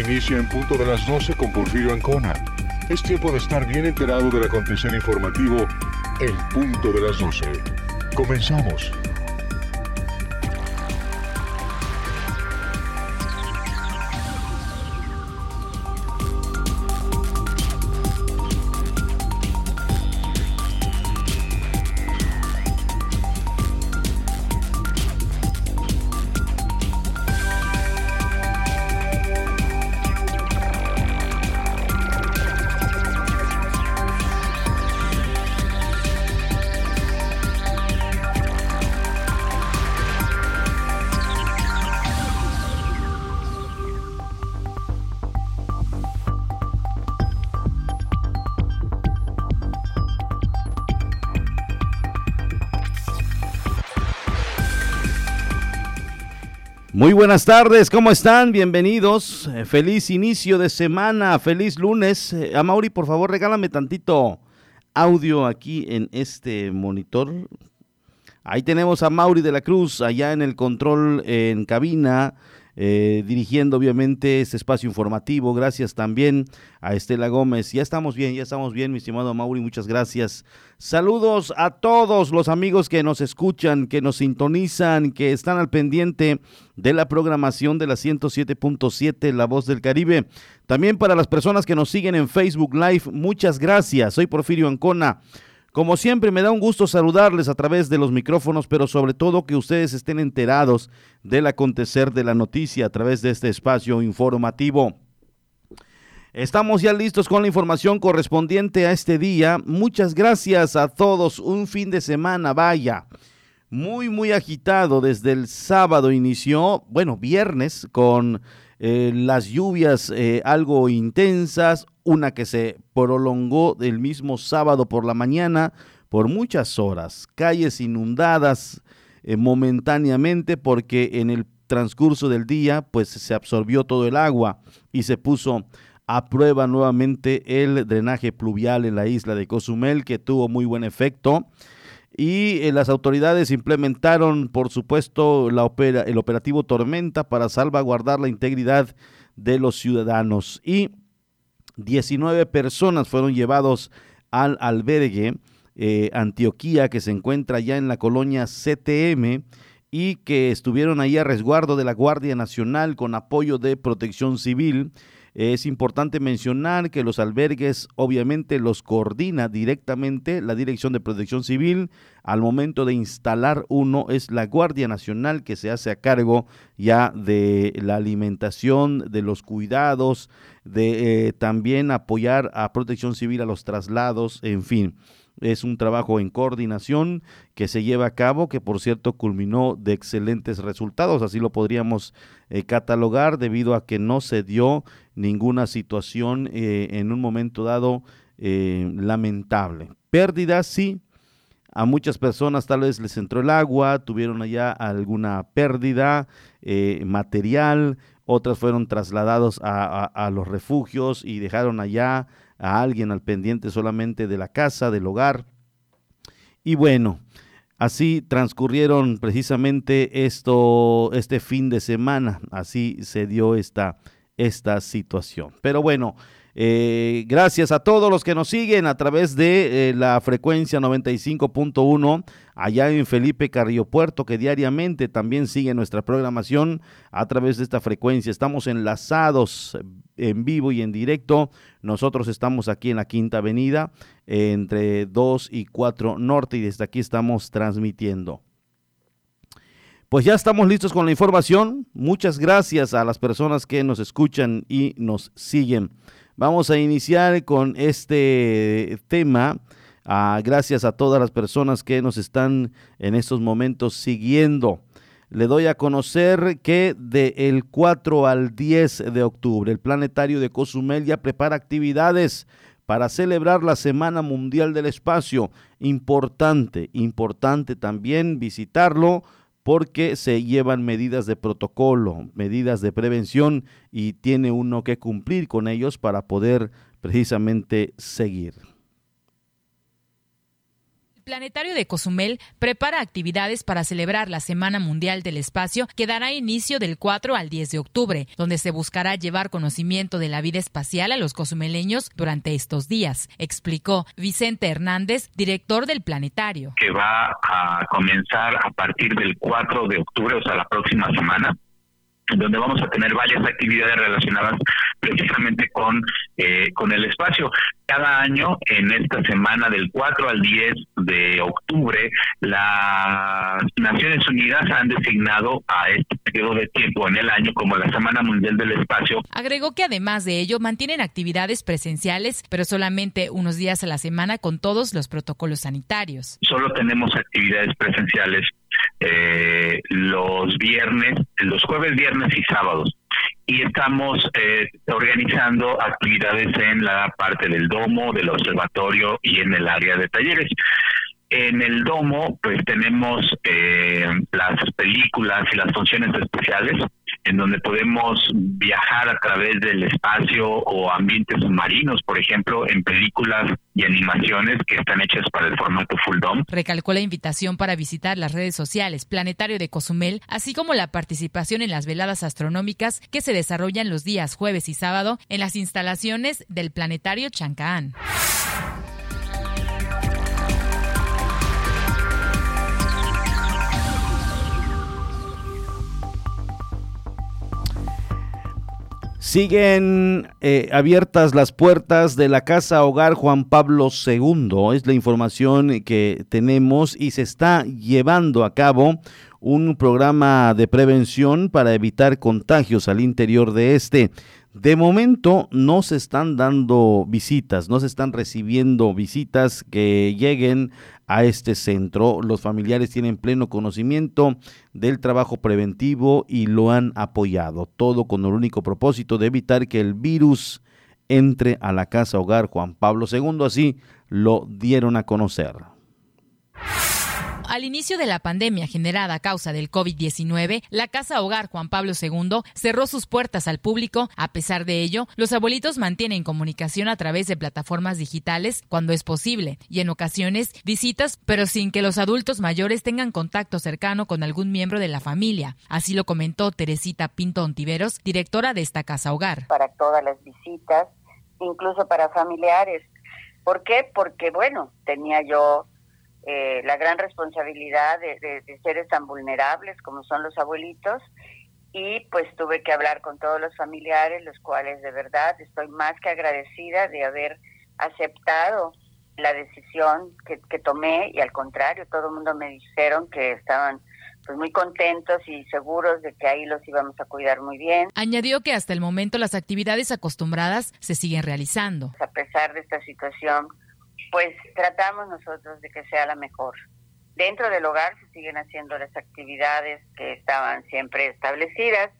Inicia en punto de las 12 con Porfirio Ancona. Es tiempo de estar bien enterado del acontecer informativo en punto de las 12. Comenzamos. Muy buenas tardes, ¿cómo están? Bienvenidos. Eh, feliz inicio de semana, feliz lunes. Eh, a Mauri, por favor, regálame tantito audio aquí en este monitor. Ahí tenemos a Mauri de la Cruz, allá en el control en cabina. Eh, dirigiendo obviamente este espacio informativo. Gracias también a Estela Gómez. Ya estamos bien, ya estamos bien, mi estimado Mauri, muchas gracias. Saludos a todos los amigos que nos escuchan, que nos sintonizan, que están al pendiente de la programación de la 107.7 La Voz del Caribe. También para las personas que nos siguen en Facebook Live, muchas gracias. Soy Porfirio Ancona. Como siempre, me da un gusto saludarles a través de los micrófonos, pero sobre todo que ustedes estén enterados del acontecer de la noticia a través de este espacio informativo. Estamos ya listos con la información correspondiente a este día. Muchas gracias a todos. Un fin de semana, vaya. Muy, muy agitado. Desde el sábado inició, bueno, viernes, con eh, las lluvias eh, algo intensas, una que se prolongó del mismo sábado por la mañana por muchas horas, calles inundadas eh, momentáneamente porque en el transcurso del día pues se absorbió todo el agua y se puso a prueba nuevamente el drenaje pluvial en la isla de Cozumel que tuvo muy buen efecto y eh, las autoridades implementaron, por supuesto, la el operativo Tormenta para salvaguardar la integridad de los ciudadanos. Y 19 personas fueron llevados al albergue eh, Antioquía, que se encuentra ya en la colonia CTM y que estuvieron ahí a resguardo de la Guardia Nacional con apoyo de Protección Civil. Es importante mencionar que los albergues obviamente los coordina directamente la Dirección de Protección Civil. Al momento de instalar uno es la Guardia Nacional que se hace a cargo ya de la alimentación, de los cuidados, de eh, también apoyar a Protección Civil a los traslados, en fin. Es un trabajo en coordinación que se lleva a cabo, que por cierto culminó de excelentes resultados, así lo podríamos eh, catalogar debido a que no se dio ninguna situación eh, en un momento dado eh, lamentable. Pérdidas, sí, a muchas personas tal vez les entró el agua, tuvieron allá alguna pérdida material, otras fueron trasladados a los refugios y dejaron allá a alguien al pendiente solamente de la casa, del hogar. Y bueno, así transcurrieron precisamente esto, este fin de semana, así se dio esta, esta situación. Pero bueno, eh, gracias a todos los que nos siguen a través de eh, la frecuencia 95.1 allá en Felipe Carrillo Puerto, que diariamente también sigue nuestra programación a través de esta frecuencia. Estamos enlazados en vivo y en directo. Nosotros estamos aquí en la Quinta Avenida, entre 2 y 4 Norte, y desde aquí estamos transmitiendo. Pues ya estamos listos con la información. Muchas gracias a las personas que nos escuchan y nos siguen. Vamos a iniciar con este tema Ah, gracias a todas las personas que nos están en estos momentos siguiendo. Le doy a conocer que del 4 al 10 de octubre el Planetario de Cozumel ya prepara actividades para celebrar la Semana Mundial del Espacio. Importante, importante también visitarlo porque se llevan medidas de protocolo, medidas de prevención y tiene uno que cumplir con ellos para poder precisamente seguir. Planetario de Cozumel prepara actividades para celebrar la Semana Mundial del Espacio que dará inicio del 4 al 10 de octubre, donde se buscará llevar conocimiento de la vida espacial a los cozumeleños durante estos días, explicó Vicente Hernández, director del planetario. Que va a comenzar a partir del 4 de octubre, o sea, la próxima semana donde vamos a tener varias actividades relacionadas precisamente con, eh, con el espacio. Cada año, en esta semana del 4 al 10 de octubre, las Naciones Unidas han designado a este periodo de tiempo en el año como la Semana Mundial del Espacio. Agregó que además de ello mantienen actividades presenciales, pero solamente unos días a la semana con todos los protocolos sanitarios. Solo tenemos actividades presenciales eh, los viernes, los jueves, viernes y sábados. Y estamos eh, organizando actividades en la parte del domo, del observatorio y en el área de talleres. En el domo, pues tenemos eh, las películas y las funciones especiales, en donde podemos viajar a través del espacio o ambientes submarinos, por ejemplo, en películas y animaciones que están hechas para el formato full dome. Recalcó la invitación para visitar las redes sociales Planetario de Cozumel, así como la participación en las veladas astronómicas que se desarrollan los días jueves y sábado en las instalaciones del Planetario Chancaán. Siguen eh, abiertas las puertas de la Casa Hogar Juan Pablo II. Es la información que tenemos y se está llevando a cabo un programa de prevención para evitar contagios al interior de este. De momento no se están dando visitas, no se están recibiendo visitas que lleguen a este centro. Los familiares tienen pleno conocimiento del trabajo preventivo y lo han apoyado, todo con el único propósito de evitar que el virus entre a la casa hogar Juan Pablo II, así lo dieron a conocer al inicio de la pandemia generada a causa del COVID-19, la Casa Hogar Juan Pablo II cerró sus puertas al público. A pesar de ello, los abuelitos mantienen comunicación a través de plataformas digitales cuando es posible y en ocasiones visitas, pero sin que los adultos mayores tengan contacto cercano con algún miembro de la familia. Así lo comentó Teresita Pinto Ontiveros, directora de esta Casa Hogar. Para todas las visitas, incluso para familiares. ¿Por qué? Porque, bueno, tenía yo eh, la gran responsabilidad de, seres tan vulnerables como son los abuelitos y pues tuve que hablar con todos los familiares, los cuales de verdad estoy más que agradecida de haber aceptado la decisión que, que tomé y al contrario, todo el mundo me dijeron que estaban pues muy contentos y seguros de que ahí los íbamos a cuidar muy bien. Añadió que hasta el momento las actividades acostumbradas se siguen realizando. A pesar de esta situación, pues tratamos nosotros de que sea la mejor. Dentro del hogar se siguen haciendo las actividades que estaban siempre establecidas.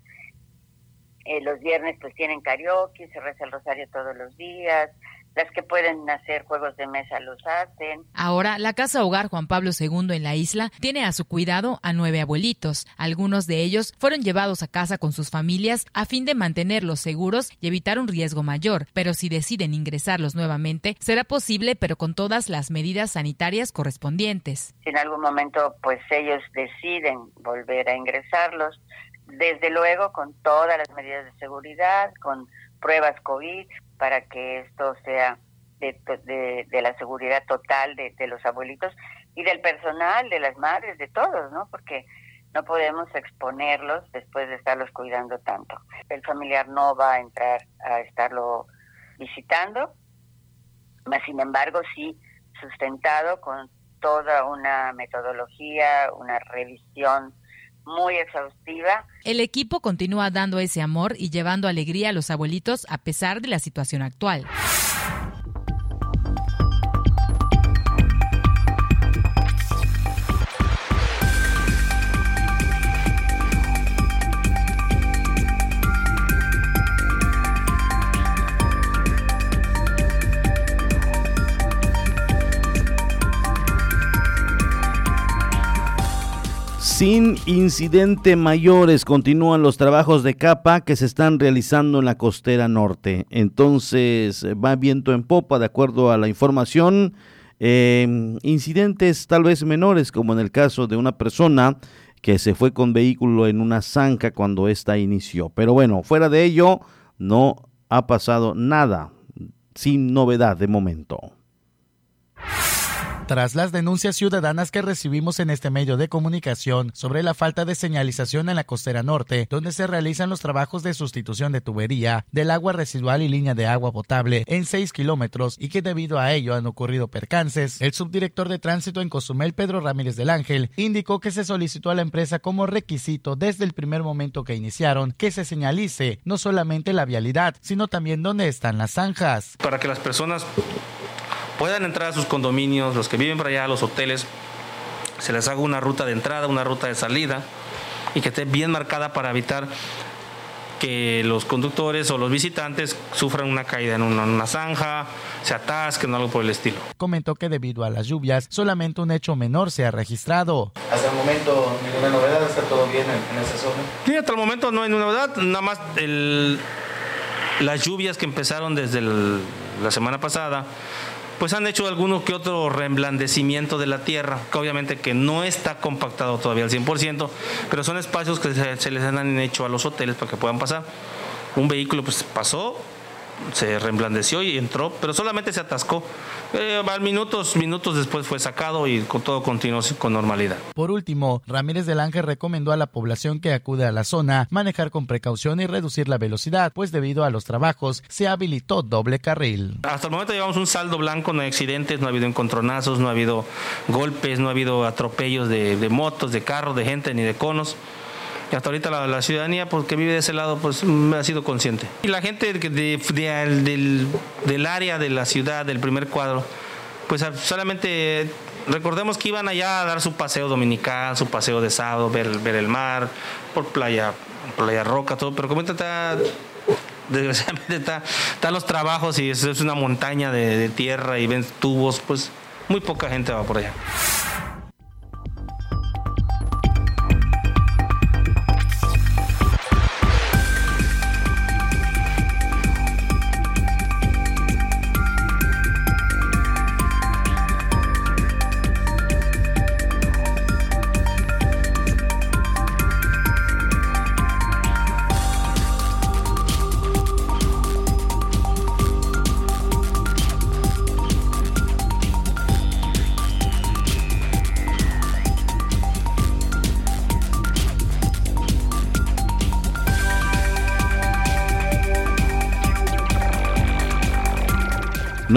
Eh, los viernes pues tienen karaoke, se reza el rosario todos los días, las que pueden hacer juegos de mesa los hacen. Ahora, la Casa Hogar Juan Pablo II en la isla tiene a su cuidado a nueve abuelitos. Algunos de ellos fueron llevados a casa con sus familias a fin de mantenerlos seguros y evitar un riesgo mayor, pero si deciden ingresarlos nuevamente, será posible, pero con todas las medidas sanitarias correspondientes. Si en algún momento pues ellos deciden volver a ingresarlos, desde luego con todas las medidas de seguridad, con pruebas COVID, para que esto sea de, de, la seguridad total de, de, los abuelitos y del personal, de las madres, de todos, ¿no? Porque no podemos exponerlos después de estarlos cuidando tanto. El familiar no va a entrar a estarlo visitando, mas sin embargo sí sustentado con toda una metodología, una revisión muy exhaustiva. El equipo continúa dando ese amor y llevando alegría a los abuelitos a pesar de la situación actual. Sin incidente mayores, continúan los trabajos de capa que se están realizando en la costera norte. Entonces, va viento en popa, de acuerdo a la información. Em, incidentes tal vez menores, como en el caso de una persona que se fue con vehículo en una zanja cuando ésta inició. Pero bueno, fuera de ello, no ha pasado nada, sin novedad de momento. Tras las denuncias ciudadanas que recibimos en este medio de comunicación sobre la falta de señalización en la costera norte, donde se realizan los trabajos de sustitución de tubería del agua residual y línea de agua potable en 6 kilómetros y que debido a ello han ocurrido percances, el subdirector de tránsito en Cozumel, Pedro Ramírez del Ángel, indicó que se solicitó a la empresa como requisito desde el primer momento que iniciaron que se señalice no solamente la vialidad, sino también dónde están las zanjas. Para que las personas puedan entrar a sus condominios, los que viven por allá, a los hoteles, se les haga una ruta de entrada, una ruta de salida y que esté bien marcada para evitar que los conductores o los visitantes sufran una caída en una, zanja, se atasquen o algo por el estilo. Comentó que debido a las lluvias, solamente un hecho menor se ha registrado. Hasta el momento, ninguna novedad, está todo bien en, esa zona. Sí, hasta el momento no hay novedad, nada más las lluvias que empezaron desde la semana pasada pues han hecho alguno que otro reemblandecimiento de la tierra, que obviamente que no está compactado todavía al 100%, pero son espacios que se, les han hecho a los hoteles para que puedan pasar. Un vehículo pues pasó, se reemblandeció y entró, pero solamente se atascó. Eh, minutos, minutos después fue sacado y con todo continuó con normalidad. Por último, Ramírez del Ángel recomendó a la población que acude a la zona manejar con precaución y reducir la velocidad, pues debido a los trabajos se habilitó doble carril. Hasta el momento llevamos un saldo blanco, no hay accidentes, no ha habido encontronazos, no ha habido golpes, no ha habido atropellos de, de motos, de carros, de gente ni de conos. Y hasta ahorita la, ciudadanía pues, que vive de ese lado pues ha sido consciente. Y la gente del, del área de la ciudad, del primer cuadro, pues solamente recordemos que iban allá a dar su paseo dominical, su paseo de sábado, ver, ver el mar, por playa, playa roca, todo, pero como está, desgraciadamente está, están los trabajos y es, es una montaña de, de tierra y ven tubos, pues muy poca gente va por allá.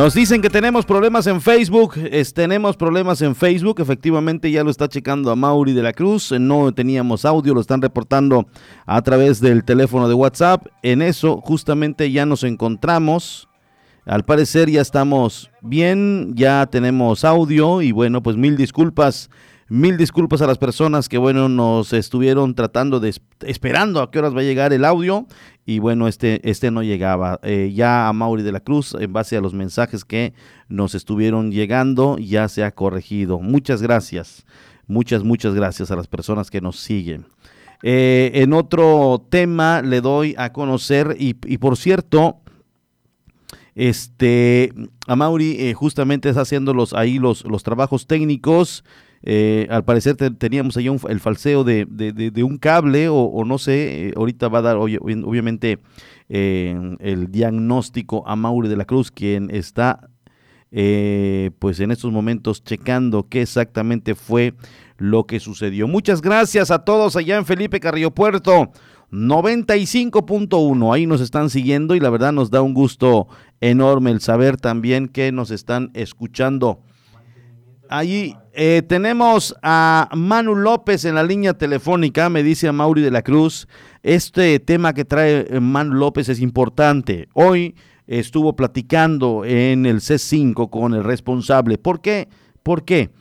Nos dicen que tenemos problemas en Facebook. tenemos problemas en Facebook. Efectivamente, ya lo está checando a Mauri de la Cruz. No teníamos audio, lo están reportando a través del teléfono de WhatsApp. En eso, justamente ya nos encontramos. Al parecer ya estamos bien, ya tenemos audio y bueno, pues mil disculpas Mil disculpas a las personas que, bueno, nos estuvieron tratando de, esperando a qué horas va a llegar el audio y bueno, este, este no llegaba. Eh, ya a Mauri de la Cruz, en base a los mensajes que nos estuvieron llegando, ya se ha corregido. Muchas gracias, muchas, muchas gracias a las personas que nos siguen. Eh, en otro tema le doy a conocer y, por cierto, este, a Mauri eh, justamente está haciendo los, ahí los, los trabajos técnicos eh, al parecer teníamos ahí el falseo de, un cable o, no sé, eh, ahorita va a dar obviamente eh, el diagnóstico a Mauri de la Cruz, quien está pues en estos momentos checando qué exactamente fue lo que sucedió. Muchas gracias a todos allá en Felipe Carrillo Puerto. 95.1, ahí nos están siguiendo y la verdad nos da un gusto enorme el saber también que nos están escuchando. Allí eh, tenemos a Manu López en la línea telefónica, me dice Mauri de la Cruz. Este tema que trae eh, Manu López es importante. Hoy estuvo platicando en el C5 con el responsable. ¿Por qué? ¿Por qué?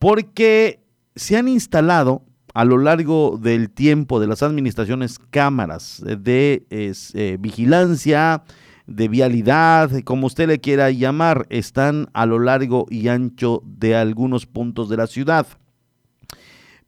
Porque se han instalado a lo largo del tiempo de las administraciones cámaras de eh, vigilancia, de vialidad, como usted le quiera llamar, están a lo largo y ancho de algunos puntos de la ciudad.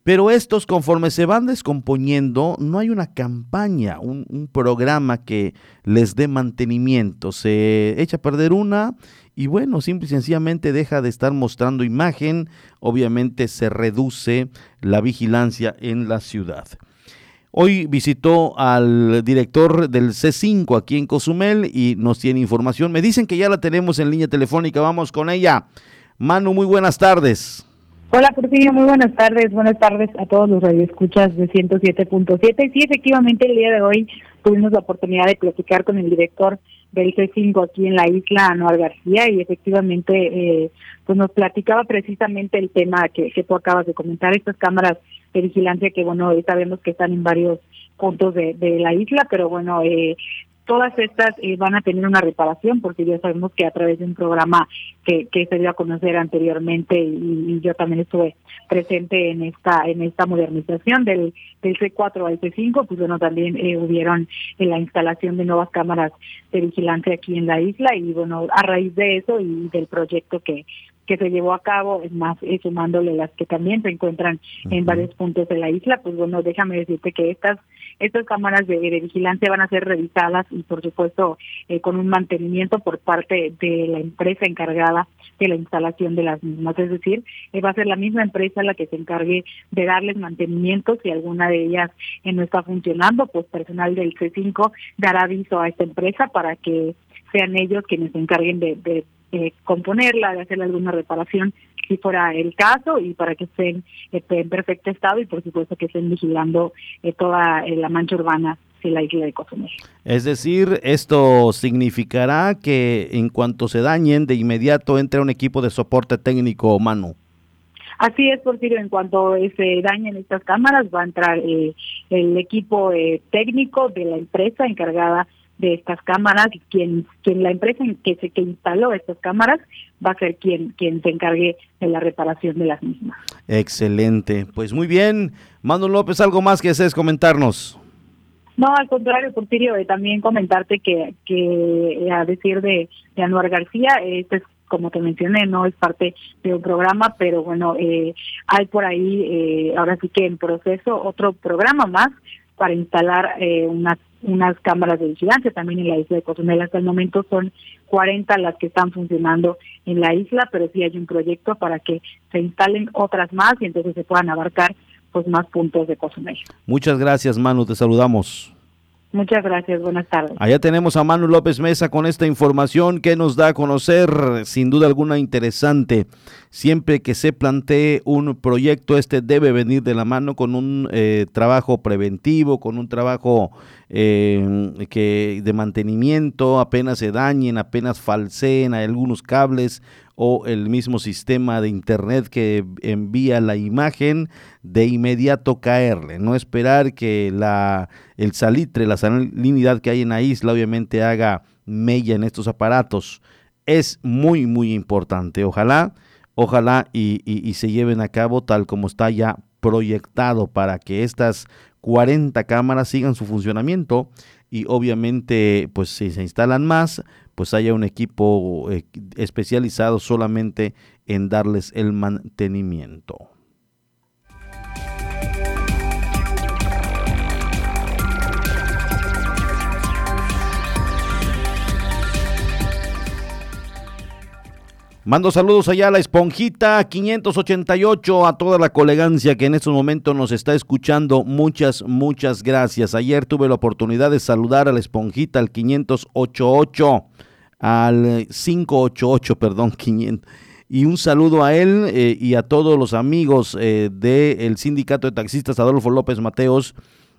Pero estos, conforme se van descomponiendo, no hay una campaña, un, un programa que les dé mantenimiento. Se echa a perder una y bueno, simple y sencillamente deja de estar mostrando imagen, obviamente se reduce la vigilancia en la ciudad. Hoy visitó al director del C5 aquí en Cozumel y nos tiene información. Me dicen que ya la tenemos en línea telefónica, vamos con ella. Manu, muy buenas tardes. Hola, Porfirio, muy buenas tardes. Buenas tardes a todos los radioescuchas de 107.7. Sí, efectivamente, el día de hoy tuvimos la oportunidad de platicar con el director del C5 aquí en la isla, Anuar García, y efectivamente eh, pues nos platicaba precisamente el tema que, que tú acabas de comentar, estas cámaras de vigilancia que, bueno, sabemos que están en varios puntos de, de la isla, pero bueno, eh, todas estas eh, van a tener una reparación porque ya sabemos que a través de un programa que, que se dio a conocer anteriormente y, yo también estuve presente en esta en esta modernización del, del C4 al C5 pues bueno también eh, hubieron en la instalación de nuevas cámaras de vigilancia aquí en la isla y bueno a raíz de eso y del proyecto que que se llevó a cabo, más eh, sumándole las que también se encuentran en varios puntos de la isla, pues bueno, déjame decirte que estas estas cámaras de, vigilancia van a ser revisadas y por supuesto eh, con un mantenimiento por parte de la empresa encargada de la instalación de las mismas, es decir, eh, va a ser la misma empresa la que se encargue de darles mantenimiento si alguna de ellas no está funcionando, pues personal del C5 dará aviso a esta empresa para que sean ellos quienes se encarguen de eh, componerla, de hacerle alguna reparación si fuera el caso y para que estén este, en perfecto estado y por supuesto que estén vigilando eh, toda eh, la mancha urbana de la isla de Cozumel. Es decir, esto significará que en cuanto se dañen, de inmediato entre un equipo de soporte técnico humano. Así es, Porfirio, en cuanto se dañen estas cámaras va a entrar el equipo técnico de la empresa encargada de estas cámaras, quien, quien la empresa que se que instaló estas cámaras va a ser quien, quien se encargue de la reparación de las mismas. Excelente, pues muy bien. Manu López, ¿algo más que desees comentarnos? No, al contrario, Porfirio, eh, también comentarte que, que a decir de, de Anuar García, este es como te mencioné, no es parte de un programa, pero bueno, eh, hay por ahí, eh, ahora sí que en proceso, otro programa más para instalar eh, unas unas cámaras de vigilancia también en la isla de Cozumel. Hasta el momento son 40 las que están funcionando en la isla, pero sí hay un proyecto para que se instalen otras más y entonces se puedan abarcar pues más puntos de Cozumel. Muchas gracias, Manu, te saludamos. Muchas gracias, buenas tardes. Allá tenemos a Manu López Mesa con esta información que nos da a conocer, sin duda alguna interesante. Siempre que se plantee un proyecto, este debe venir de la mano con un eh, trabajo preventivo, con un trabajo eh, que de mantenimiento, apenas se dañen, apenas falseen algunos cables o el mismo sistema de internet que envía la imagen, de inmediato caerle, no esperar que la, el salitre, la salinidad que hay en la isla obviamente haga mella en estos aparatos. Es muy, muy importante. Ojalá, ojalá y, y se lleven a cabo tal como está ya proyectado para que estas 40 cámaras sigan su funcionamiento y obviamente pues si se instalan más pues haya un equipo eh, especializado solamente en darles el mantenimiento. Mando saludos allá a la esponjita 588, a toda la colegancia que en estos momentos nos está escuchando. Muchas, muchas gracias. Ayer tuve la oportunidad de saludar a la esponjita al 588, al 588, perdón, 500. Y un saludo a él eh, y a todos los amigos eh, del sindicato de taxistas Adolfo López Mateos.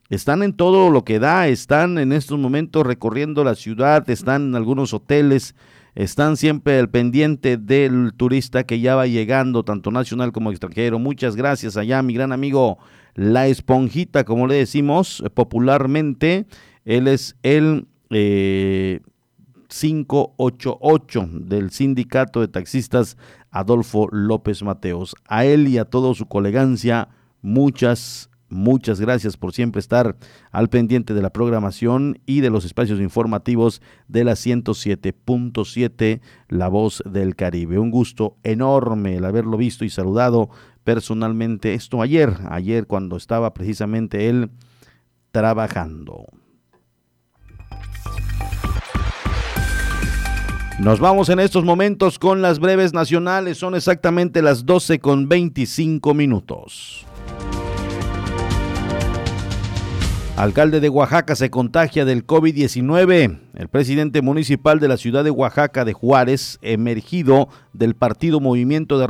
Están en todo lo que da, están en estos momentos recorriendo la ciudad, están en algunos hoteles están siempre al pendiente del turista que ya va llegando, tanto nacional como extranjero. Muchas gracias allá, mi gran amigo La Esponjita, como le decimos popularmente. Él es el 588 eh, del sindicato de taxistas Adolfo López Mateos. A él y a toda su colegancia, muchas Muchas gracias por siempre estar al pendiente de la programación y de los espacios informativos de la 107.7 La Voz del Caribe. Un gusto enorme el haberlo visto y saludado personalmente esto ayer, ayer cuando estaba precisamente él trabajando. Nos vamos en estos momentos con las breves nacionales, son exactamente las 12 con 25 minutos. Alcalde de Oaxaca se contagia del COVID-19. El presidente municipal de la ciudad de Oaxaca de Juárez, emergido del partido Movimiento de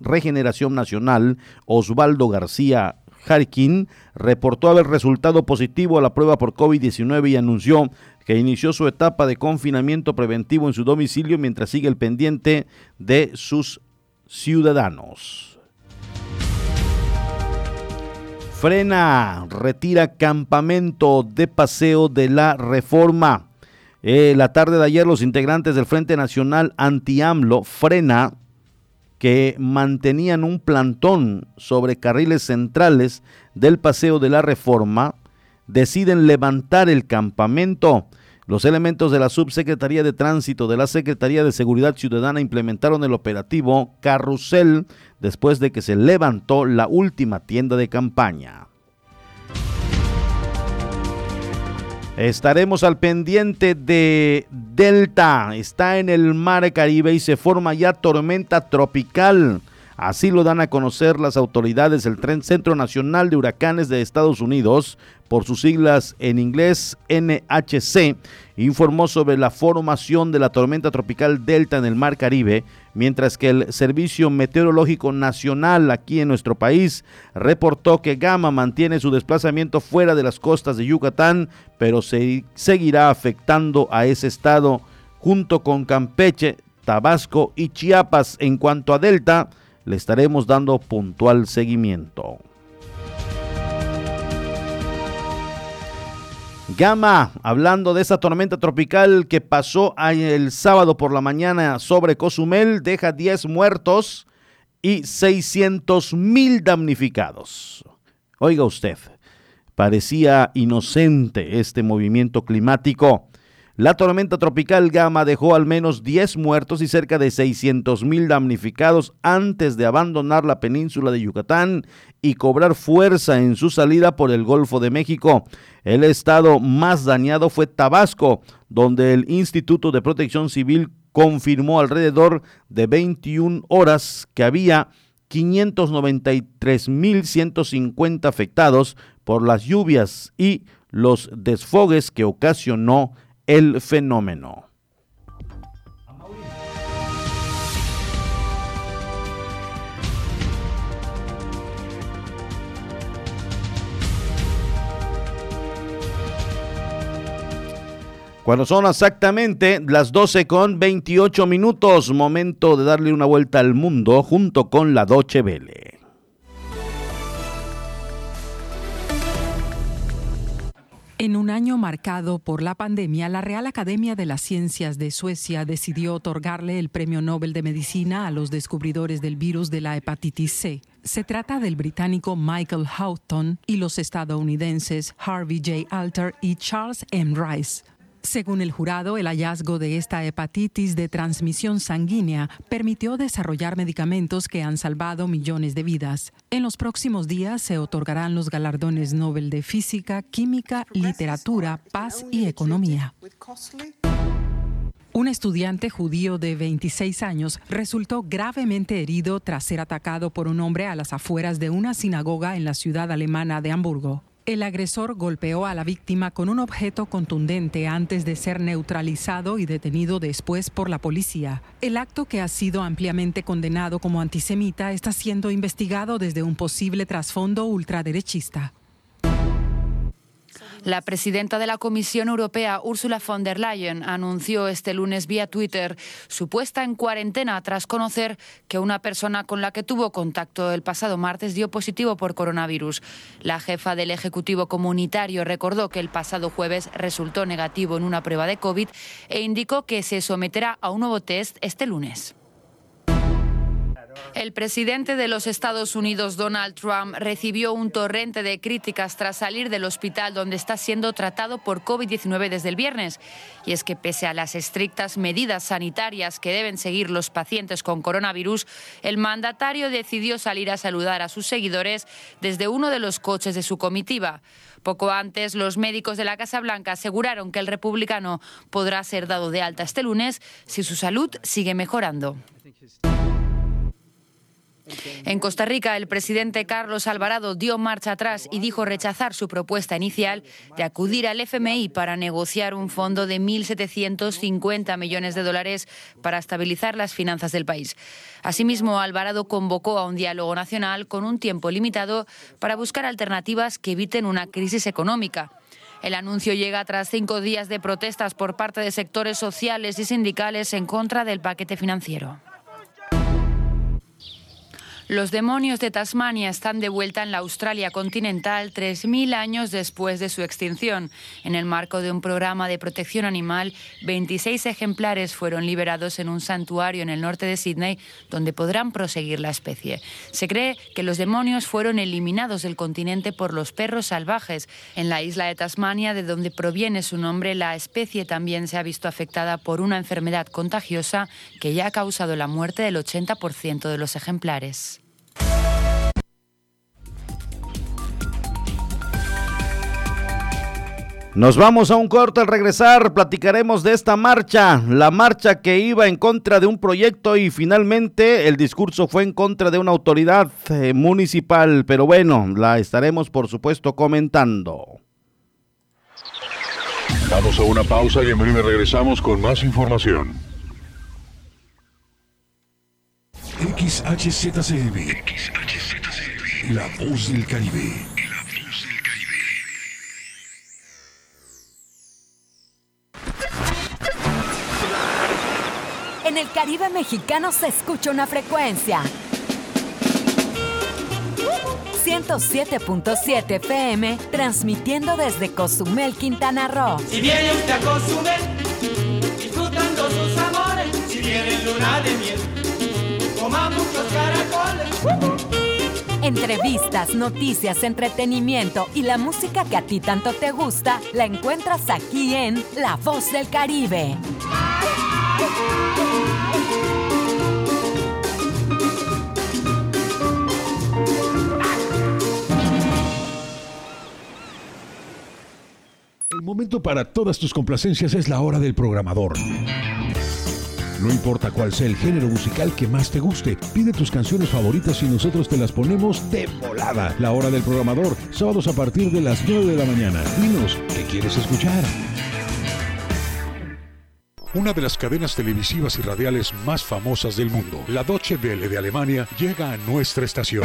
Regeneración Nacional, Osvaldo García Jarquín, reportó haber resultado positivo a la prueba por COVID-19 y anunció que inició su etapa de confinamiento preventivo en su domicilio mientras sigue el pendiente de sus ciudadanos. Frena, retira campamento de paseo de la reforma. Eh, la tarde de ayer los integrantes del Frente Nacional Anti-AMLO, Frena, que mantenían un plantón sobre carriles centrales del paseo de la reforma, deciden levantar el campamento. Los elementos de la Subsecretaría de Tránsito de la Secretaría de Seguridad Ciudadana implementaron el operativo Carrusel después de que se levantó la última tienda de campaña. Estaremos al pendiente de Delta. Está en el mar Caribe y se forma ya tormenta tropical. Así lo dan a conocer las autoridades del Tren Centro Nacional de Huracanes de Estados Unidos, por sus siglas en inglés NHC, informó sobre la formación de la tormenta tropical Delta en el Mar Caribe, mientras que el Servicio Meteorológico Nacional aquí en nuestro país reportó que Gama mantiene su desplazamiento fuera de las costas de Yucatán, pero se seguirá afectando a ese estado junto con Campeche, Tabasco y Chiapas. En cuanto a Delta, le estaremos dando puntual seguimiento. Gama, hablando de esa tormenta tropical que pasó el sábado por la mañana sobre Cozumel, deja 10 muertos y 600 mil damnificados. Oiga usted, parecía inocente este movimiento climático. La tormenta tropical Gama dejó al menos 10 muertos y cerca de 600 mil damnificados antes de abandonar la península de Yucatán y cobrar fuerza en su salida por el Golfo de México. El estado más dañado fue Tabasco, donde el Instituto de Protección Civil confirmó alrededor de 21 horas que había 593.150 afectados por las lluvias y los desfogues que ocasionó el fenómeno. Cuando son exactamente las 12 con 28 minutos, momento de darle una vuelta al mundo junto con la Doche Vele. En un año marcado por la pandemia, la Real Academia de las Ciencias de Suecia decidió otorgarle el Premio Nobel de Medicina a los descubridores del virus de la hepatitis C. Se trata del británico Michael Houghton y los estadounidenses Harvey J. Alter y Charles M. Rice. Según el jurado, el hallazgo de esta hepatitis de transmisión sanguínea permitió desarrollar medicamentos que han salvado millones de vidas. En los próximos días se otorgarán los galardones Nobel de Física, Química, Literatura, Paz y Economía. Un estudiante judío de 26 años resultó gravemente herido tras ser atacado por un hombre a las afueras de una sinagoga en la ciudad alemana de Hamburgo. El agresor golpeó a la víctima con un objeto contundente antes de ser neutralizado y detenido después por la policía. El acto que ha sido ampliamente condenado como antisemita está siendo investigado desde un posible trasfondo ultraderechista. La presidenta de la Comisión Europea, Ursula von der Leyen, anunció este lunes vía Twitter su puesta en cuarentena tras conocer que una persona con la que tuvo contacto el pasado martes dio positivo por coronavirus. La jefa del Ejecutivo Comunitario recordó que el pasado jueves resultó negativo en una prueba de COVID e indicó que se someterá a un nuevo test este lunes. El presidente de los Estados Unidos, Donald Trump, recibió un torrente de críticas tras salir del hospital donde está siendo tratado por COVID-19 desde el viernes. Y es que pese a las estrictas medidas sanitarias que deben seguir los pacientes con coronavirus, el mandatario decidió salir a saludar a sus seguidores desde uno de los coches de su comitiva. Poco antes, los médicos de la Casa Blanca aseguraron que el republicano podrá ser dado de alta este lunes si su salud sigue mejorando. En Costa Rica, el presidente Carlos Alvarado dio marcha atrás y dijo rechazar su propuesta inicial de acudir al FMI para negociar un fondo de 1.750 millones de dólares para estabilizar las finanzas del país. Asimismo, Alvarado convocó a un diálogo nacional con un tiempo limitado para buscar alternativas que eviten una crisis económica. El anuncio llega tras cinco días de protestas por parte de sectores sociales y sindicales en contra del paquete financiero. Los demonios de Tasmania están de vuelta en la Australia continental 3.000 años después de su extinción. En el marco de un programa de protección animal, 26 ejemplares fueron liberados en un santuario en el norte de Sydney, donde podrán proseguir la especie. Se cree que los demonios fueron eliminados del continente por los perros salvajes. En la isla de Tasmania, de donde proviene su nombre, la especie también se ha visto afectada por una enfermedad contagiosa que ya ha causado la muerte del 80% de los ejemplares. Nos vamos a un corte al regresar, platicaremos de esta marcha, la marcha que iba en contra de un proyecto y finalmente el discurso fue en contra de una autoridad eh, municipal, pero bueno, la estaremos por supuesto comentando. Vamos a una pausa y en breve regresamos con más información. XHZCM. XHZCM. La voz del Caribe. En el Caribe mexicano se escucha una frecuencia. 107.7 FM, transmitiendo desde Cozumel, Quintana Roo. Si viene usted a Cozumel, disfrutando sus amores, si viene luna de miel, coma muchos caracoles. Entrevistas, noticias, entretenimiento y la música que a ti tanto te gusta, la encuentras aquí en La Voz del Caribe. El momento para todas tus complacencias es la hora del programador. No importa cuál sea el género musical que más te guste, pide tus canciones favoritas y nosotros te las ponemos de volada. La hora del programador, sábados a partir de las 9 de la mañana. Dinos, ¿qué quieres escuchar? Una de las cadenas televisivas y radiales más famosas del mundo, la Deutsche Welle de Alemania, llega a nuestra estación.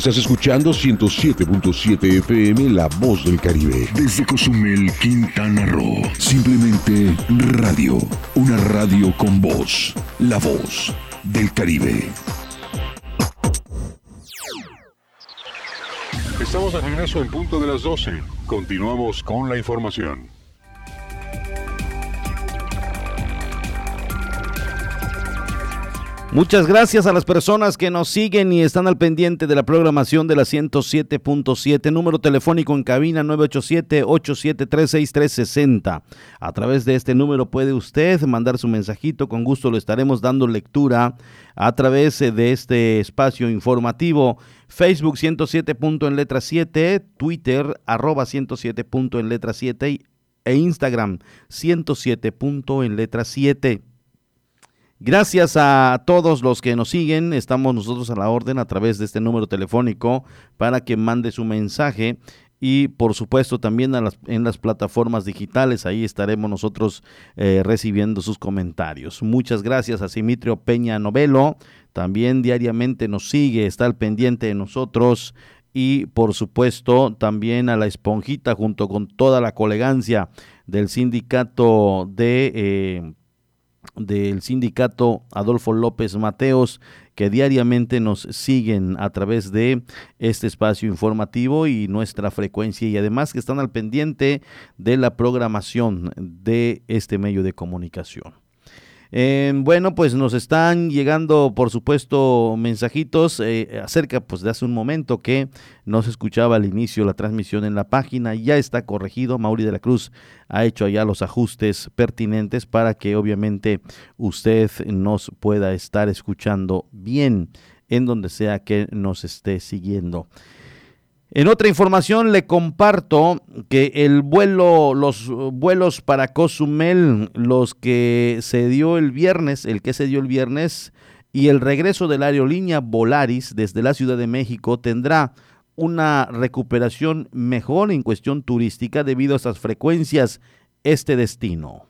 Estás escuchando 107.7 FM La Voz del Caribe. Desde Cozumel, Quintana Roo. Simplemente radio. Una radio con voz. La Voz del Caribe. Estamos de regreso en punto de las 12. Continuamos con la información. Muchas gracias a las personas que nos siguen y están al pendiente de la programación de la 107.7, número telefónico en cabina 987-873-6360. A través de este número puede usted mandar su mensajito, con gusto lo estaremos dando lectura a través de este espacio informativo. Facebook 107. en letra 7, Twitter arroba 107. en letra 7 e Instagram 107. en letra 7. Gracias a todos los que nos siguen. Estamos nosotros a la orden a través de este número telefónico para que mande su mensaje y por supuesto también en las plataformas digitales. Ahí estaremos nosotros eh, recibiendo sus comentarios. Muchas gracias a Simitrio Peña Novelo. También diariamente nos sigue, está al pendiente de nosotros. Y por supuesto también a la esponjita junto con toda la colegancia del sindicato de... Eh, del sindicato Adolfo López Mateos, que diariamente nos siguen a través de este espacio informativo y nuestra frecuencia y además que están al pendiente de la programación de este medio de comunicación. Eh, bueno, pues nos están llegando, por supuesto, mensajitos eh, acerca pues, de hace un momento que no se escuchaba al inicio la transmisión en la página. Ya está corregido. Mauri de la Cruz ha hecho allá los ajustes pertinentes para que obviamente usted nos pueda estar escuchando bien en donde sea que nos esté siguiendo. En otra información le comparto que el vuelo, los vuelos para Cozumel, los que se dio el viernes, el que se dio el viernes, y el regreso de la aerolínea Volaris desde la Ciudad de México tendrá una recuperación mejor en cuestión turística debido a estas frecuencias este destino.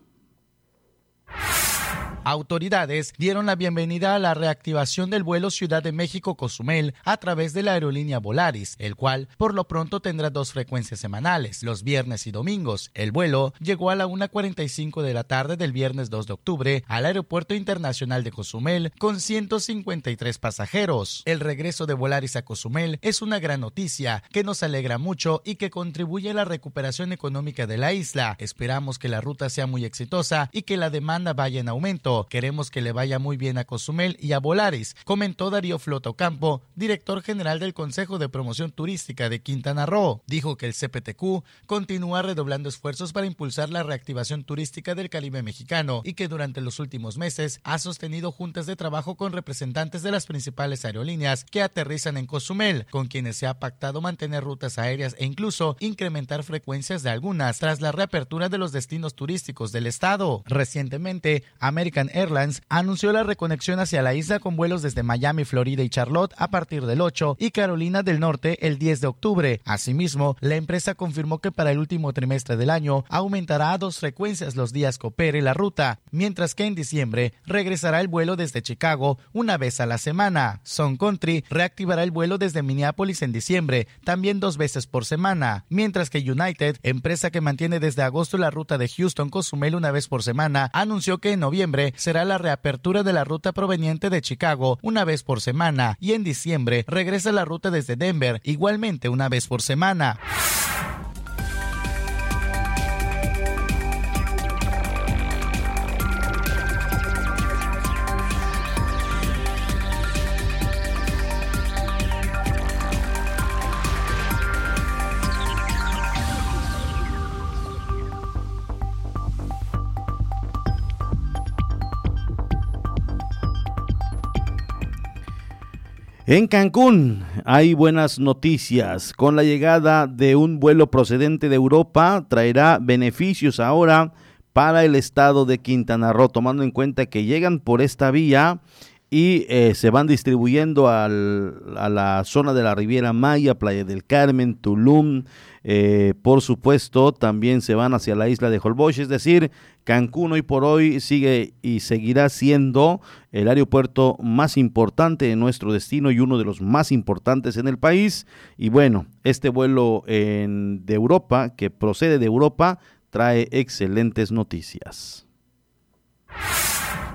Autoridades dieron la bienvenida a la reactivación del vuelo Ciudad de México-Cozumel a través de la aerolínea Volaris, el cual por lo pronto tendrá dos frecuencias semanales, los viernes y domingos. El vuelo llegó a la 1.45 de la tarde del viernes 2 de octubre al Aeropuerto Internacional de Cozumel con 153 pasajeros. El regreso de Volaris a Cozumel es una gran noticia que nos alegra mucho y que contribuye a la recuperación económica de la isla. Esperamos que la ruta sea muy exitosa y que la demanda vaya en aumento Queremos que le vaya muy bien a Cozumel y a Volaris, comentó Darío Flotocampo, director general del Consejo de Promoción Turística de Quintana Roo. Dijo que el CPTQ continúa redoblando esfuerzos para impulsar la reactivación turística del Caribe mexicano y que durante los últimos meses ha sostenido juntas de trabajo con representantes de las principales aerolíneas que aterrizan en Cozumel, con quienes se ha pactado mantener rutas aéreas e incluso incrementar frecuencias de algunas tras la reapertura de los destinos turísticos del estado. Recientemente, Airlines anunció la reconexión hacia la isla con vuelos desde Miami, Florida y Charlotte a partir del 8 y Carolina del Norte el 10 de octubre. Asimismo, la empresa confirmó que para el último trimestre del año aumentará a dos frecuencias los días que opere la ruta, mientras que en diciembre regresará el vuelo desde Chicago una vez a la semana. Sun Country reactivará el vuelo desde Minneapolis en diciembre, también dos veces por semana, mientras que United, empresa que mantiene desde agosto la ruta de Houston-Cozumel una vez por semana, anunció que en noviembre será la reapertura de la ruta proveniente de Chicago una vez por semana y en diciembre regresa la ruta desde Denver igualmente una vez por semana. En Cancún hay buenas noticias. Con la llegada de un vuelo procedente de Europa traerá beneficios ahora para el estado de Quintana Roo, tomando en cuenta que llegan por esta vía y eh, se van distribuyendo al, a la zona de la Riviera Maya, Playa del Carmen, Tulum, eh, por supuesto también se van hacia la isla de Holbox, es decir, Cancún hoy por hoy sigue y seguirá siendo el aeropuerto más importante de nuestro destino y uno de los más importantes en el país. Y bueno, este vuelo de Europa, que procede de Europa, trae excelentes noticias.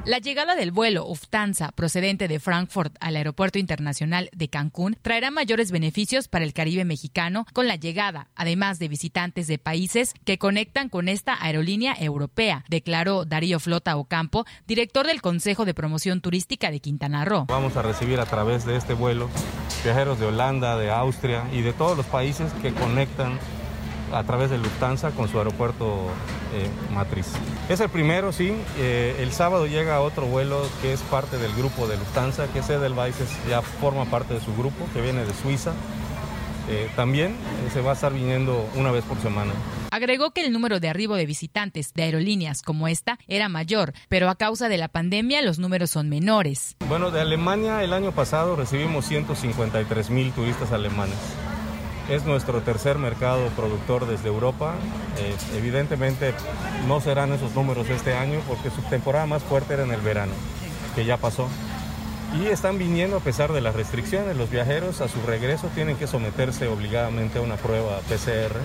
La llegada del vuelo Uftanza procedente de Frankfurt al Aeropuerto Internacional de Cancún traerá mayores beneficios para el Caribe mexicano con la llegada, además de visitantes de países que conectan con esta aerolínea europea, declaró Darío Flota Ocampo, director del Consejo de Promoción Turística de Quintana Roo. Vamos a recibir a través de este vuelo viajeros de Holanda, de Austria y de todos los países que conectan a través de Lufthansa con su aeropuerto eh, matriz. Es el primero, sí. Eh, el sábado llega otro vuelo que es parte del grupo de Lufthansa, que es Edelweiss, ya forma parte de su grupo, que viene de Suiza. Eh, también se va a estar viniendo una vez por semana. Agregó que el número de arribo de visitantes de aerolíneas como esta era mayor, pero a causa de la pandemia los números son menores. Bueno, de Alemania el año pasado recibimos 153 mil turistas alemanes. Es nuestro tercer mercado productor desde Europa. Eh, evidentemente no serán esos números este año porque su temporada más fuerte era en el verano, que ya pasó. Y están viniendo a pesar de las restricciones. Los viajeros a su regreso tienen que someterse obligadamente a una prueba PCR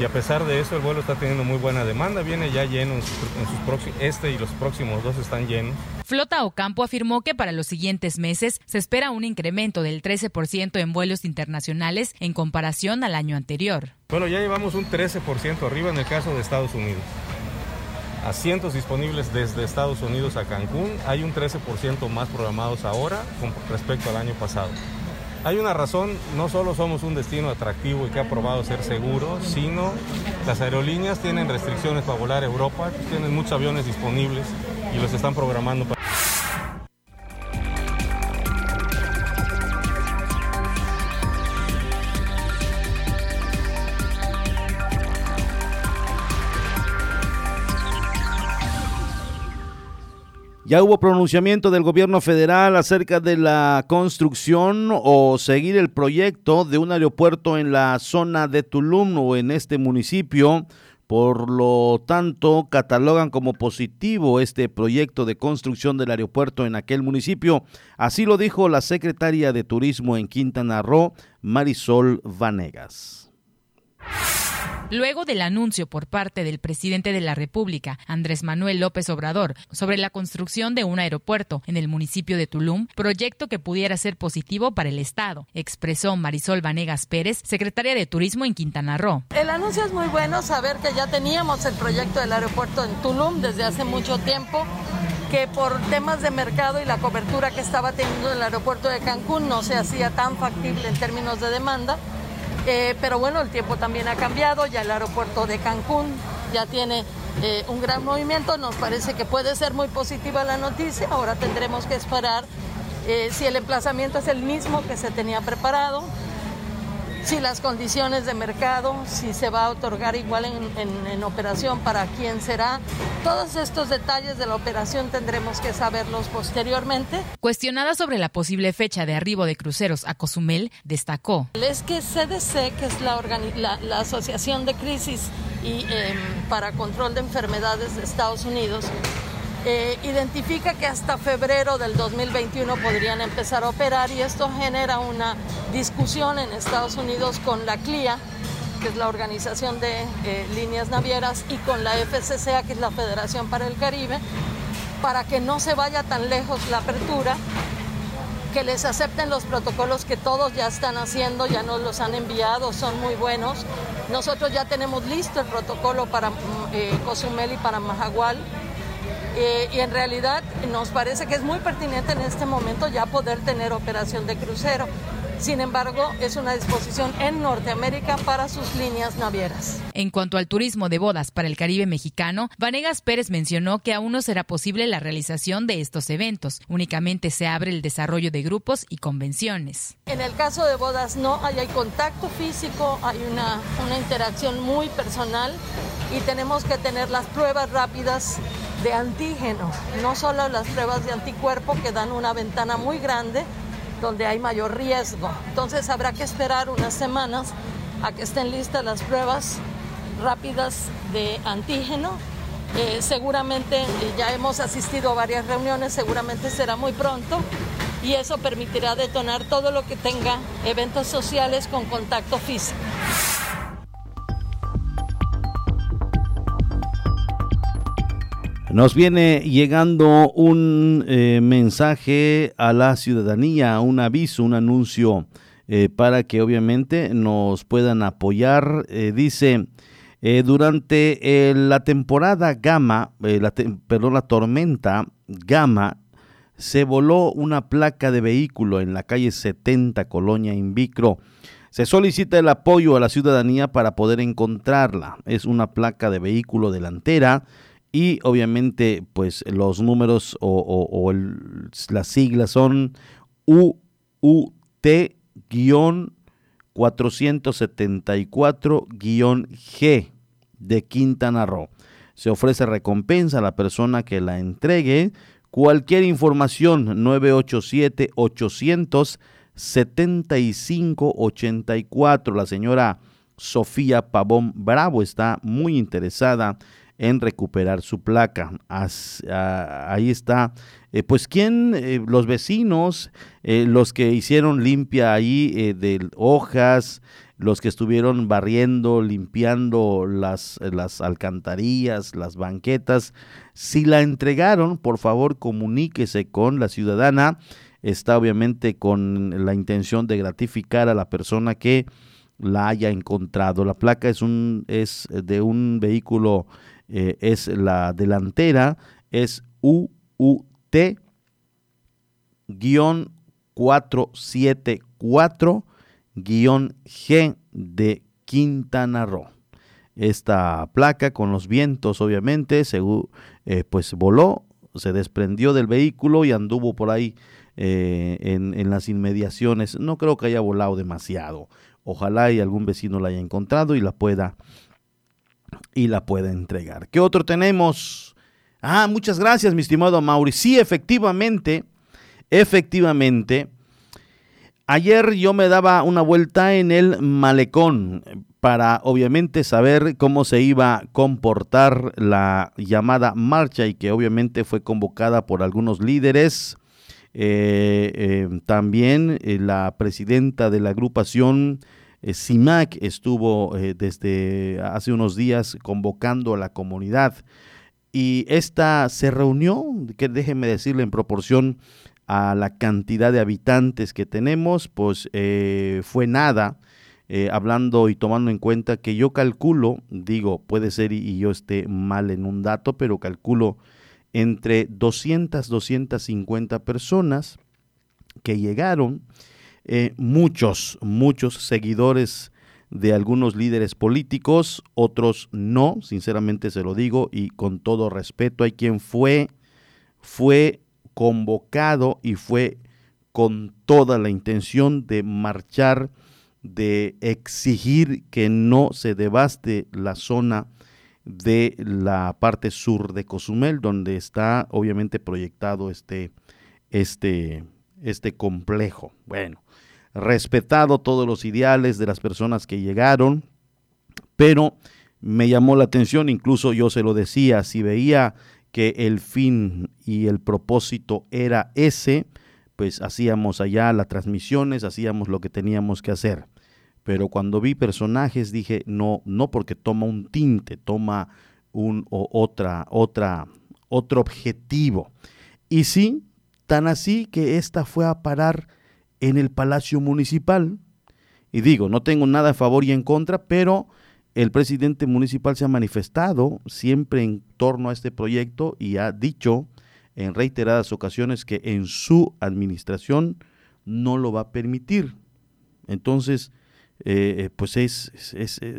y a pesar de eso el vuelo está teniendo muy buena demanda, viene ya lleno en sus, próximos, este y los próximos dos están llenos. Flota Ocampo afirmó que para los siguientes meses se espera un incremento del 13% en vuelos internacionales en comparación al año anterior. Bueno, ya llevamos un 13% arriba en el caso de Estados Unidos. Asientos disponibles desde Estados Unidos a Cancún, hay un 13% más programados ahora con respecto al año pasado. Hay una razón, no solo somos un destino atractivo y que ha probado ser seguro, sino las aerolíneas tienen restricciones para volar a Europa, tienen muchos aviones disponibles y los están programando para... Ya hubo pronunciamiento del gobierno federal acerca de la construcción o seguir el proyecto de un aeropuerto en la zona de Tulum o en este municipio. Por lo tanto, catalogan como positivo este proyecto de construcción del aeropuerto en aquel municipio. Así lo dijo la secretaria de Turismo en Quintana Roo, Marisol Vanegas. Luego del anuncio por parte del presidente de la República, Andrés Manuel López Obrador, sobre la construcción de un aeropuerto en el municipio de Tulum, proyecto que pudiera ser positivo para el Estado, expresó Marisol Vanegas Pérez, secretaria de Turismo en Quintana Roo. El anuncio es muy bueno, saber que ya teníamos el proyecto del aeropuerto en Tulum desde hace mucho tiempo que por temas de mercado y la cobertura que estaba teniendo el aeropuerto de Cancún no se hacía tan factible en términos de demanda eh, pero bueno, el tiempo también ha cambiado, ya el aeropuerto de Cancún ya tiene eh, un gran movimiento, nos parece que puede ser muy positiva la noticia, ahora tendremos que esperar eh, si el emplazamiento es el mismo que se tenía preparado, si las condiciones de mercado, si se va a otorgar igual en, operación, para quién será. Todos estos detalles de la operación tendremos que saberlos posteriormente. Cuestionada sobre la posible fecha de arribo de cruceros a Cozumel, destacó. Es que CDC, que es la, la, Asociación de Crisis y em, para Control de Enfermedades de Estados Unidos, eh, identifica que hasta febrero del 2021 podrían empezar a operar y esto genera una discusión en Estados Unidos con la CLIA, que es la Organización de eh, Líneas Navieras, y con la FCCA, que es la Federación para el Caribe, para que no se vaya tan lejos la apertura, que les acepten los protocolos que todos ya están haciendo, ya nos los han enviado, son muy buenos. Nosotros ya tenemos listo el protocolo para mm, eh, Cozumel y para Mahahual eh, y en realidad nos parece que es muy pertinente en este momento ya poder tener operación de crucero. Sin embargo, es una disposición en Norteamérica para sus líneas navieras. En cuanto al turismo de bodas para el Caribe mexicano, Vanegas Pérez mencionó que aún no será posible la realización de estos eventos. Únicamente se abre el desarrollo de grupos y convenciones. En el caso de bodas no hay, hay contacto físico, hay una, una interacción muy personal y tenemos que tener las pruebas rápidas de antígeno, no solo las pruebas de anticuerpo que dan una ventana muy grande donde hay mayor riesgo. Entonces habrá que esperar unas semanas a que estén listas las pruebas rápidas de antígeno. Eh, seguramente ya hemos asistido a varias reuniones, seguramente será muy pronto y eso permitirá detonar todo lo que tenga eventos sociales con contacto físico. Nos viene llegando un eh, mensaje a la ciudadanía, un aviso, un anuncio eh, para que obviamente nos puedan apoyar. Eh, dice, durante la temporada Gama, la perdón, la tormenta Gama, se voló una placa de vehículo en la calle 70, Colonia Invicro. Se solicita el apoyo a la ciudadanía para poder encontrarla. Es una placa de vehículo delantera y obviamente pues los números o, las siglas son UUT-474-G de Quintana Roo. Se ofrece recompensa a la persona que la entregue. Cualquier información 987 800 7584. La señora Sofía Pavón Bravo está muy interesada en recuperar su placa. ahí está, eh, pues quién, eh, los vecinos, eh, los que hicieron limpia ahí de hojas, los que estuvieron barriendo, limpiando las, las alcantarillas, las banquetas, si la entregaron, por favor comuníquese con la ciudadana. Está obviamente con la intención de gratificar a la persona que la haya encontrado. La placa es un es de un vehículo eh, es la delantera, es UUT-474-G de Quintana Roo. Esta placa con los vientos obviamente se, eh, pues voló, se desprendió del vehículo y anduvo por ahí eh, en, en, las inmediaciones. No creo que haya volado demasiado. Ojalá y algún vecino la haya encontrado y la pueda y la pueda entregar. ¿Qué otro tenemos? Ah, muchas gracias, mi estimado Mauri. Sí, efectivamente, efectivamente. Ayer yo me daba una vuelta en el malecón para obviamente saber cómo se iba a comportar la llamada marcha y que obviamente fue convocada por algunos líderes. Eh, eh, también eh, la presidenta de la agrupación CIMAC eh, estuvo eh, desde hace unos días convocando a la comunidad y esta se reunió, que déjenme decirle en proporción a la cantidad de habitantes que tenemos, pues eh, fue nada, hablando y tomando en cuenta que yo calculo, digo, puede ser y, y, yo esté mal en un dato, pero calculo entre 200, 250 personas que llegaron eh, muchos, muchos seguidores de algunos líderes políticos, otros no, sinceramente se lo digo y con todo respeto, hay quien fue, fue convocado y fue con toda la intención de marchar, de exigir que no se devaste la zona de la parte sur de Cozumel, donde está obviamente proyectado este, este, este complejo. Bueno, respetado todos los ideales de las personas que llegaron, pero me llamó la atención, incluso yo se lo decía, si veía que el fin y el propósito era ese, pues hacíamos allá las transmisiones, hacíamos lo que teníamos que hacer. Pero cuando vi personajes dije, no, no porque toma un tinte, toma un o otra, otra, otro objetivo. Y sí, tan así que esta fue a parar en el Palacio Municipal. Y digo, no tengo nada a favor y en contra, pero el presidente municipal se ha manifestado siempre en torno a este proyecto y ha dicho en reiteradas ocasiones que en su administración no lo va a permitir. Entonces, eh, pues es,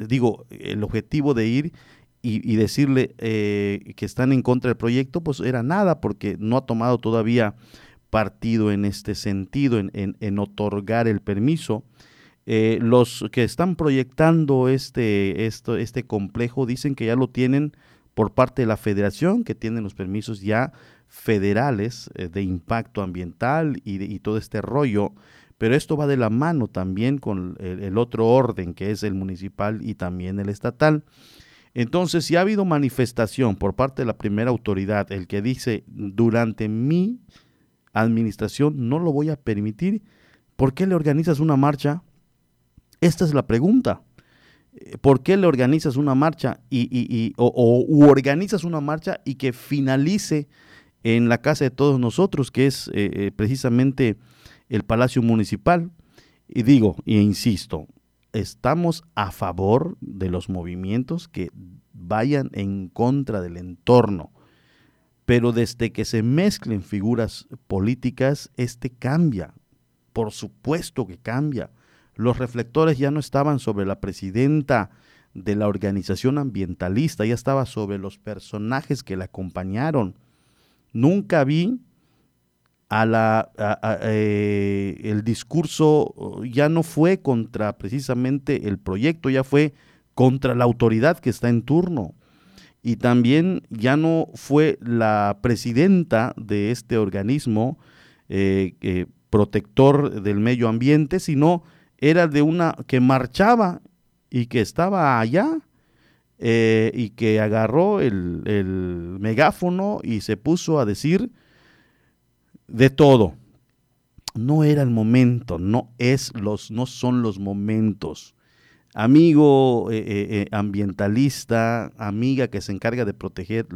digo, el objetivo de ir y, decirle que están en contra del proyecto, pues era nada, porque no ha tomado todavía partido en este sentido, en, en otorgar el permiso. Eh, los que están proyectando este, esto, este complejo dicen que ya lo tienen por parte de la federación, que tienen los permisos ya federales eh, de impacto ambiental y, todo este rollo, pero esto va de la mano también con el, otro orden que es el municipal y también el estatal. Entonces, si ha habido manifestación por parte de la primera autoridad, el que dice durante mi administración no lo voy a permitir, ¿por qué le organizas una marcha? Esta es la pregunta. ¿Por qué le organizas una marcha y, o, organizas una marcha y que finalice en la casa de todos nosotros, que es eh, eh, precisamente el Palacio Municipal? Y digo, e insisto, estamos a favor de los movimientos que vayan en contra del entorno, pero desde que se mezclen figuras políticas, este cambia. Por supuesto que cambia los reflectores ya no estaban sobre la presidenta de la organización ambientalista, ya estaba sobre los personajes que la acompañaron. Nunca vi a la eh, el discurso ya no fue contra precisamente el proyecto, ya fue contra la autoridad que está en turno. Y también ya no fue la presidenta de este organismo eh, eh, protector del medio ambiente, sino era de una que marchaba y que estaba allá eh, y que agarró el, el, megáfono y se puso a decir de todo. No era el momento, no es los, no son los momentos. Amigo eh, eh, ambientalista, amiga que se encarga de proteger,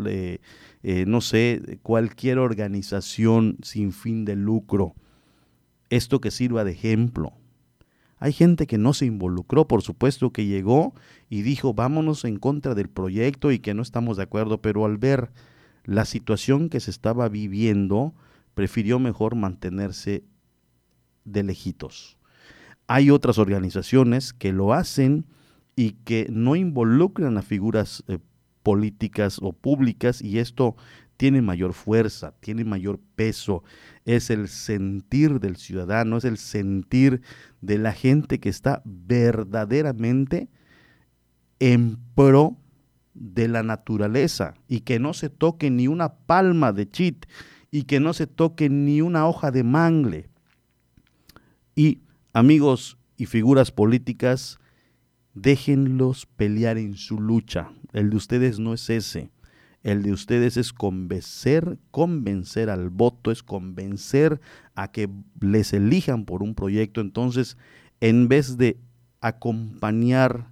no sé, cualquier organización sin fin de lucro, esto que sirva de ejemplo hay gente que no se involucró, por supuesto, que llegó y dijo, vámonos en contra del proyecto y que no estamos de acuerdo, pero al ver la situación que se estaba viviendo, prefirió mejor mantenerse de lejitos. Hay otras organizaciones que lo hacen y que no involucran a figuras eh, políticas o públicas y esto tiene mayor fuerza, tiene mayor peso, es el sentir del ciudadano, es el sentir de la gente que está verdaderamente en pro de la naturaleza y que no se toque ni una palma de chit y que no se toque ni una hoja de mangle. Y amigos y figuras políticas, déjenlos pelear en su lucha. El de ustedes no es ese. El de ustedes es convencer, convencer al voto, es convencer a que les elijan por un proyecto. Entonces, en vez de acompañar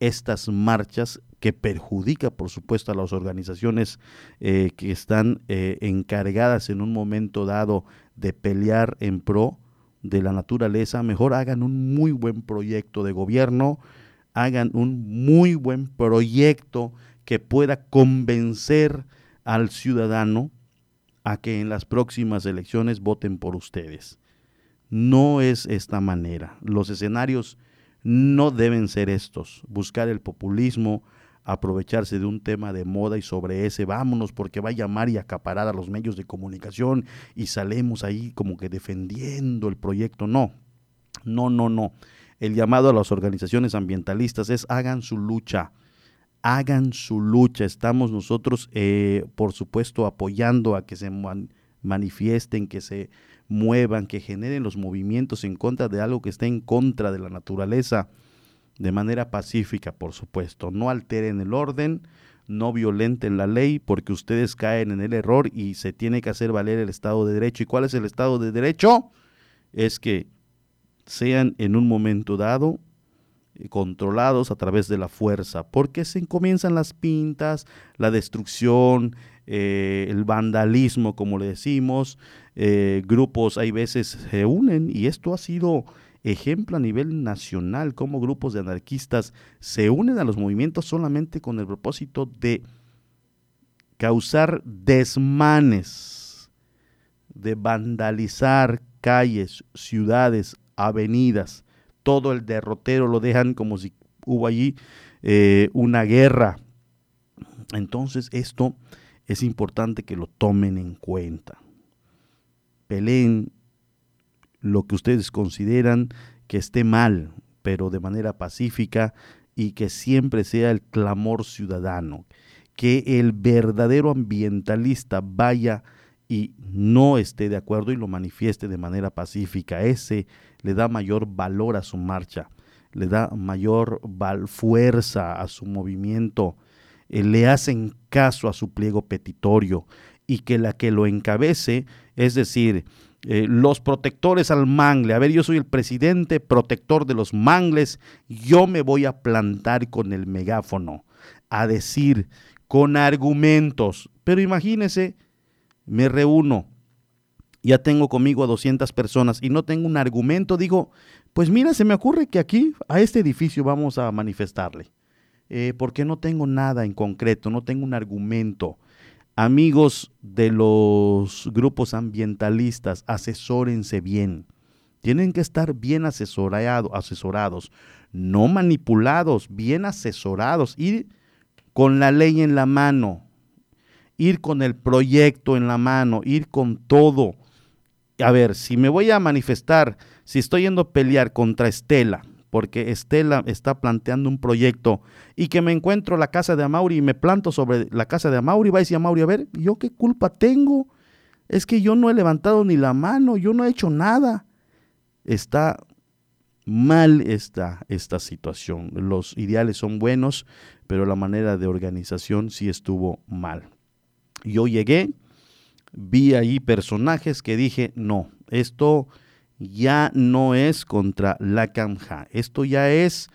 estas marchas que perjudica, por supuesto, a las organizaciones eh, que están eh, encargadas en un momento dado de pelear en pro de la naturaleza, mejor hagan un muy buen proyecto de gobierno, hagan un muy buen proyecto que pueda convencer al ciudadano a que en las próximas elecciones voten por ustedes. No es esta manera. Los escenarios no deben ser estos. Buscar el populismo, aprovecharse de un tema de moda y sobre ese vámonos porque va a llamar y acaparar a los medios de comunicación y salemos ahí como que defendiendo el proyecto. No, no, no, no. El llamado a las organizaciones ambientalistas es hagan su lucha, hagan su lucha. Estamos nosotros, eh, por supuesto, apoyando a que se manifiesten, que se muevan, que generen los movimientos en contra de algo que está en contra de la naturaleza, de manera pacífica, por supuesto. No alteren el orden, no violenten la ley, porque ustedes caen en el error y se tiene que hacer valer el Estado de Derecho. ¿Y cuál es el Estado de Derecho? Es que sean en un momento dado eh, controlados a través de la fuerza, porque se comienzan las pintas, la destrucción, eh, el vandalismo, como le decimos, eh, grupos hay veces se unen y esto ha sido ejemplo a nivel nacional, como grupos de anarquistas se unen a los movimientos solamente con el propósito de causar desmanes, de vandalizar calles, ciudades, avenidas, todo el derrotero lo dejan como si hubo allí eh, una guerra. Entonces esto es importante que lo tomen en cuenta. Peleen lo que ustedes consideran que esté mal, pero de manera pacífica y que siempre sea el clamor ciudadano, que el verdadero ambientalista vaya y no esté de acuerdo y lo manifieste de manera pacífica. Ese le da mayor valor a su marcha, le da mayor fuerza a su movimiento, eh, le hacen caso a su pliego petitorio y que la que lo encabece, es decir, eh, los protectores al mangle. A ver, yo soy el presidente protector de los mangles. Yo me voy a plantar con el megáfono a decir con argumentos. Pero imagínese, me reúno, ya tengo conmigo a 200 personas y no tengo un argumento. Digo, pues mira, se me ocurre que aquí, a este edificio, vamos a manifestarle. Eh, porque no tengo nada en concreto, no tengo un argumento Amigos de los grupos ambientalistas, asesórense bien. Tienen que estar bien asesorados, no manipulados, bien asesorados, ir con la ley en la mano, ir con el proyecto en la mano, ir con todo. A ver, si me voy a manifestar, si estoy yendo a pelear contra Estela, porque Estela está planteando un proyecto y que me encuentro la casa de Amauri y me planto sobre la casa de Amauri, va a decir Amauri, a ver, ¿yo qué culpa tengo? Es que yo no he levantado ni la mano, yo no he hecho nada. Está mal esta, esta situación. Los ideales son buenos, pero la manera de organización sí estuvo mal. Yo llegué, vi ahí personajes que dije, no, esto ya no es contra la CAMJA, esto ya es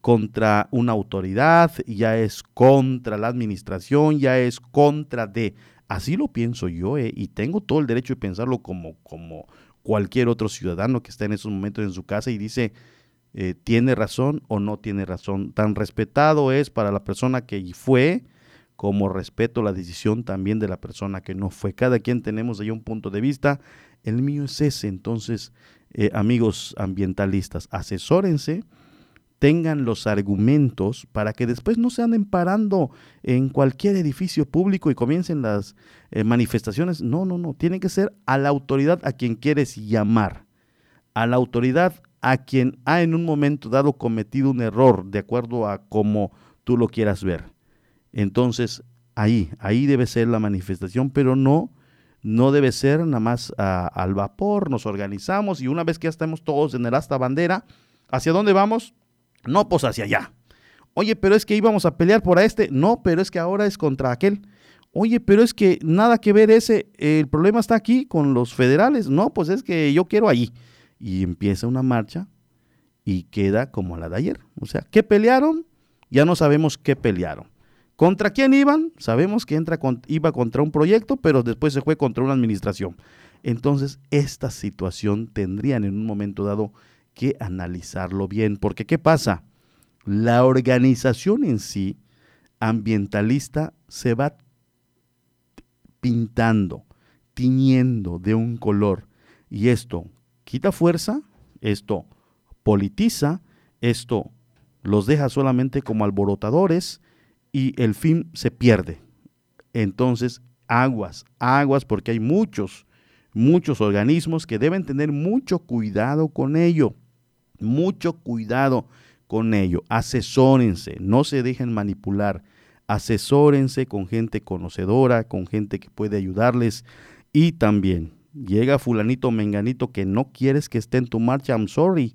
contra una autoridad, ya es contra la administración, ya es contra de... Así lo pienso yo, eh, y tengo todo el derecho de pensarlo como, como cualquier otro ciudadano que está en esos momentos en su casa y dice, eh, ¿tiene razón o no tiene razón? Tan respetado es para la persona que fue, como respeto la decisión también de la persona que no fue. Cada quien tenemos ahí un punto de vista el mío es ese. Entonces, eh, amigos ambientalistas, asesórense, tengan los argumentos para que después no se anden parando en cualquier edificio público y comiencen las eh, manifestaciones. No, no, no. Tiene que ser a la autoridad a quien quieres llamar. A la autoridad a quien ha en un momento dado cometido un error de acuerdo a cómo tú lo quieras ver. Entonces, ahí, ahí debe ser la manifestación, pero no no debe ser nada más ah, al vapor, nos organizamos y una vez que ya estamos todos en el asta bandera, ¿hacia dónde vamos? No, pues hacia allá. Oye, pero es que íbamos a pelear por este. No, pero es que ahora es contra aquel. Oye, pero es que nada que ver ese, el problema está aquí con los federales. No, pues es que yo quiero allí. Y empieza una marcha y queda como la de ayer. O sea, ¿qué pelearon? Ya no sabemos qué pelearon. ¿Contra quién iban? Sabemos que entra iba contra un proyecto, pero después se fue contra una administración. Entonces, esta situación tendrían en un momento dado que analizarlo bien, porque ¿qué pasa? La organización en sí, ambientalista, se va pintando, tiñendo de un color. Y esto quita fuerza, esto politiza, esto los deja solamente como alborotadores, y el fin se pierde. Entonces, aguas, aguas, porque hay muchos, muchos organismos que deben tener mucho cuidado con ello, mucho cuidado con ello. Asesórense, no se dejen manipular, asesórense con gente conocedora, con gente que puede ayudarles y también llega fulanito menganito que no quieres que esté en tu marcha, I'm sorry.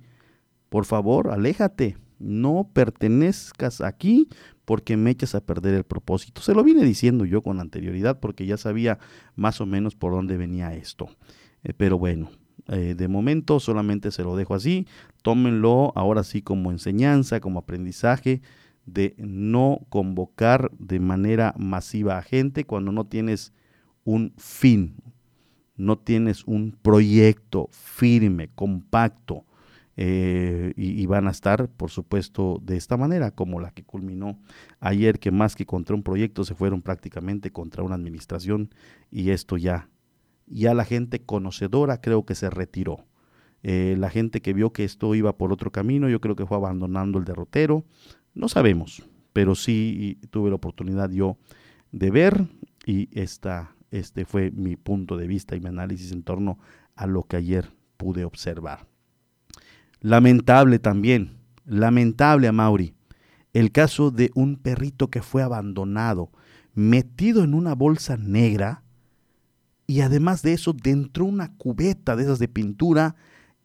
Por favor, aléjate, no pertenezcas aquí porque me echas a perder el propósito. Se lo vine diciendo yo con anterioridad porque ya sabía más o menos por dónde venía esto. Eh, pero bueno, eh, de momento solamente se lo dejo así. Tómenlo ahora sí como enseñanza, como aprendizaje de no convocar de manera masiva a gente cuando no tienes un fin, no tienes un proyecto firme, compacto, eh, y, van a estar, por supuesto, de esta manera, como la que culminó ayer, que más que contra un proyecto se fueron prácticamente contra una administración y esto ya, ya la gente conocedora creo que se retiró. eh, la gente que vio que esto iba por otro camino, yo creo que fue abandonando el derrotero, no sabemos, pero sí tuve la oportunidad yo de ver y esta, este fue mi punto de vista y mi análisis en torno a lo que ayer pude observar. Lamentable también, lamentable a Mauri, el caso de un perrito que fue abandonado, metido en una bolsa negra y además de eso dentro de una cubeta de esas de pintura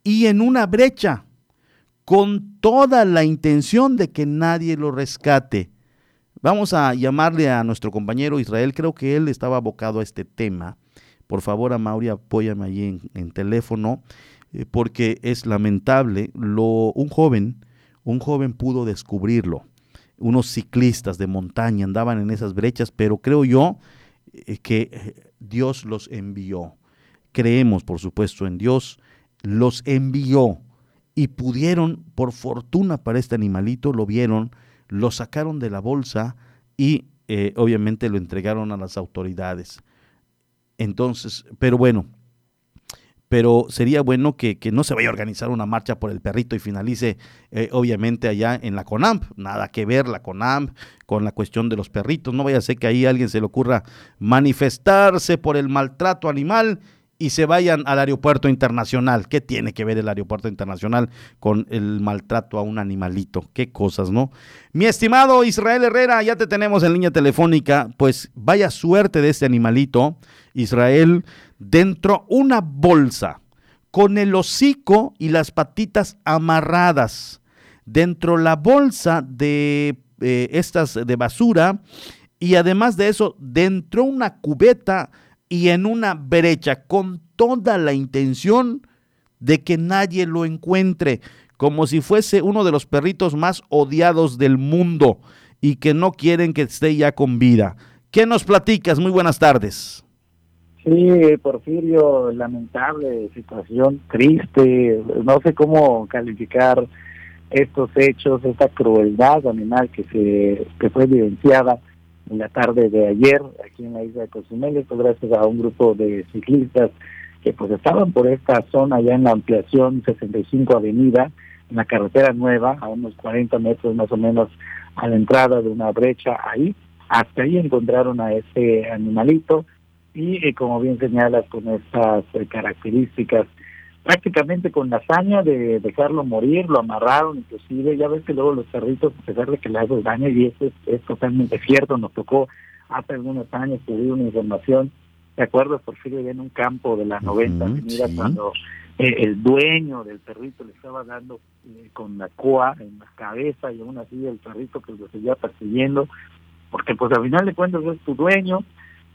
y en una brecha, con toda la intención de que nadie lo rescate. Vamos a llamarle a nuestro compañero Israel, creo que él estaba abocado a este tema. Por favor, a Mauri, apóyame allí en, teléfono, porque es lamentable. Lo, un joven, un joven pudo descubrirlo. Unos ciclistas de montaña andaban en esas brechas, pero creo yo eh, que eh, Dios los envió. Creemos, por supuesto, en Dios los envió y pudieron, por fortuna para este animalito, lo vieron, lo sacaron de la bolsa y eh, obviamente lo entregaron a las autoridades. Entonces, pero bueno, pero sería bueno que, no se vaya a organizar una marcha por el perrito y finalice eh, obviamente allá en la CONAMP. Nada que ver la CONAMP con la cuestión de los perritos. No vaya a ser que ahí a alguien se le ocurra manifestarse por el maltrato animal y se vayan al aeropuerto internacional. ¿Qué tiene que ver el aeropuerto internacional con el maltrato a un animalito? Qué cosas, ¿no? Mi estimado Israel Herrera, ya te tenemos en línea telefónica. Pues vaya suerte de este animalito, Israel, dentro una bolsa, con el hocico y las patitas amarradas. Dentro la bolsa de eh, estas de basura y además de eso, dentro una cubeta y en una brecha con toda la intención de que nadie lo encuentre, como si fuese uno de los perritos más odiados del mundo y que no quieren que esté ya con vida. ¿Qué nos platicas? Muy buenas tardes. Sí, Porfirio, lamentable situación, triste, no sé cómo calificar estos hechos, esta crueldad animal que se que fue evidenciada en la tarde de ayer aquí en la isla de Cozumel, esto gracias a un grupo de ciclistas que pues estaban por esta zona ya en la ampliación 65 Avenida, en la carretera nueva, a unos 40 metros más o menos a la entrada de una brecha. Ahí. Hasta ahí encontraron a ese animalito y eh, como bien señalas con estas eh, características prácticamente con la hazaña de dejarlo morir, lo amarraron inclusive, ya ves que luego los perritos, a pesar de que le hacen daño, y eso es, totalmente cierto, nos tocó hace algunos años subir una información, ¿te acuerdas, Porfirio, en un campo de la 90 avenida cuando eh, el dueño del perrito le estaba dando eh, con la coa en la cabeza y aún así el perrito pues lo seguía persiguiendo, porque pues al final de cuentas es tu dueño,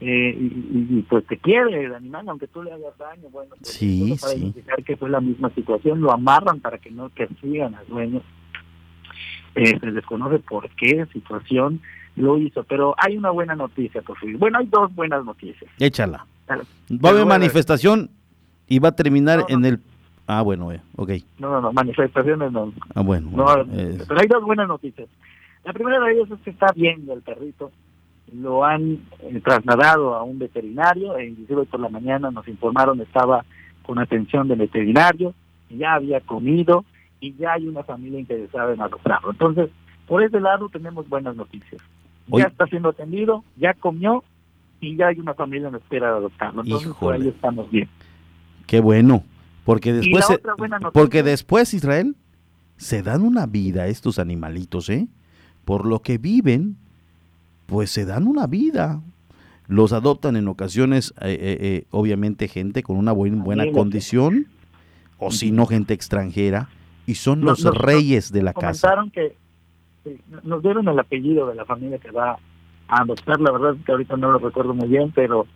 eh, y, pues te quiere el animal, aunque tú le hagas daño, bueno, pues sí, para identificar que fue la misma situación, lo amarran para que no persigan al dueño. Eh, se desconoce por qué situación lo hizo, pero hay una buena noticia, por Bueno, hay dos buenas noticias. Échala. Va a haber manifestación y va a terminar en el... Ah, bueno, eh, ok. No, no, no, manifestaciones no. Ah, bueno. Pero hay dos buenas noticias. La primera de ellas es que está bien el perrito, lo han eh, trasladado a un veterinario, e inclusive por la mañana nos informaron estaba con atención del veterinario, ya había comido y ya hay una familia interesada en adoptarlo. Entonces, por ese lado tenemos buenas noticias. Ya está siendo atendido, ya comió y ya hay una familia en espera de adoptarlo. Entonces, por ahí estamos bien. Qué bueno, porque después, porque después Israel se dan una vida estos animalitos, ¿eh? Por lo que viven, pues se dan una vida. Los adoptan en ocasiones, eh, eh, eh, obviamente, gente con una buena condición, o si no, gente extranjera, y son los reyes de la casa. que nos dieron el apellido de la familia que va a adoptar, la verdad es que ahorita no lo recuerdo muy bien, pero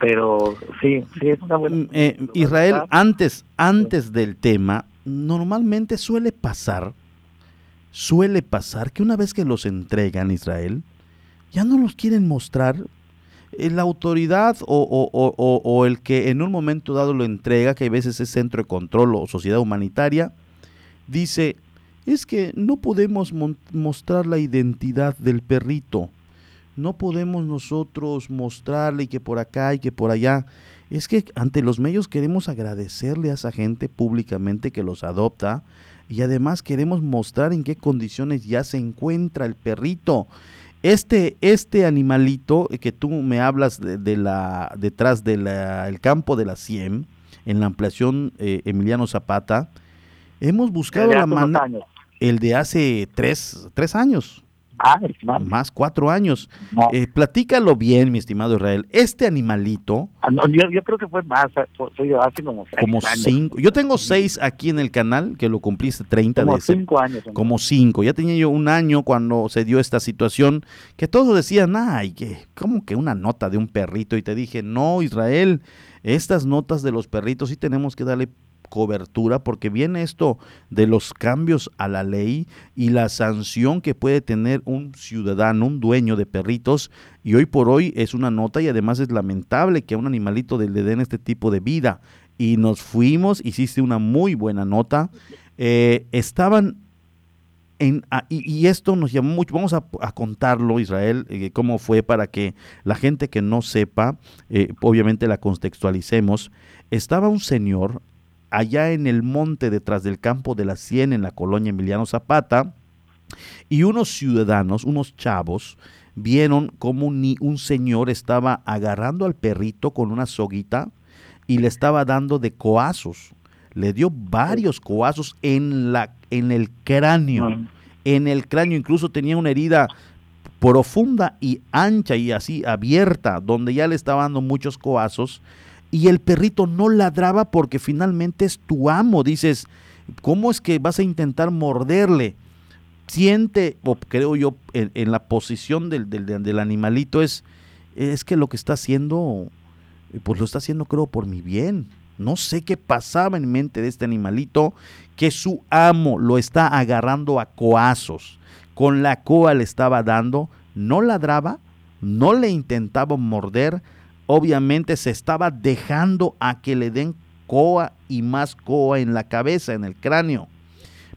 pero sí, sí es una buena... Mm, Israel, antes, antes del tema, normalmente suele pasar, suele pasar que una vez que los entregan Israel, ya no los quieren mostrar. Eh, la autoridad o, el que en un momento dado lo entrega, que a veces es centro de control o sociedad humanitaria, dice, es que no podemos mostrar la identidad del perrito, no podemos nosotros mostrarle que por acá y que por allá. Es que ante los medios queremos agradecerle a esa gente públicamente que los adopta y además queremos mostrar en qué condiciones ya se encuentra el perrito. Este, este animalito que tú me hablas de, la, detrás del campo de la CIEM, en la ampliación eh, Emiliano Zapata, hemos buscado la manera... El de hace tres, tres años. Ah, más. cuatro años. Eh, platícalo bien, mi estimado Israel. Este animalito. Ah, yo, creo que fue más, hace como seis Como cinco. Yo tengo seis aquí en el canal, que lo cumpliste 30 como de cinco años. Como cinco. Ya tenía yo un año cuando se dio esta situación, que todos decían, ay, que, como que una nota de un perrito. Y te dije, no, Israel, estas notas de los perritos sí tenemos que darle cobertura porque viene esto de los cambios a la ley y la sanción que puede tener un ciudadano, un dueño de perritos y hoy por hoy es una nota y además es lamentable que a un animalito le den este tipo de vida. Y nos fuimos, hiciste una muy buena nota, eh, estaban en, ah, y, esto nos llamó mucho, vamos a, contarlo Israel, eh, cómo fue para que la gente que no sepa, eh, obviamente la contextualicemos, estaba un señor allá en el monte detrás del campo de la Cien en la colonia Emiliano Zapata y unos ciudadanos, unos chavos, vieron como un, un señor estaba agarrando al perrito con una soguita y le estaba dando de coazos. Le dio varios coazos en, la, en el cráneo. En el cráneo incluso tenía una herida profunda y ancha y así abierta, donde ya le estaba dando muchos coazos y el perrito no ladraba porque finalmente es tu amo. Dices, ¿cómo es que vas a intentar morderle? Siente, o creo yo, en, la posición del, animalito es, es que lo que está haciendo, pues lo está haciendo creo por mi bien. No sé qué pasaba en mente de este animalito, que su amo lo está agarrando a coazos, con la coa le estaba dando, no ladraba, no le intentaba morder, obviamente se estaba dejando a que le den coa y más coa en la cabeza, en el cráneo.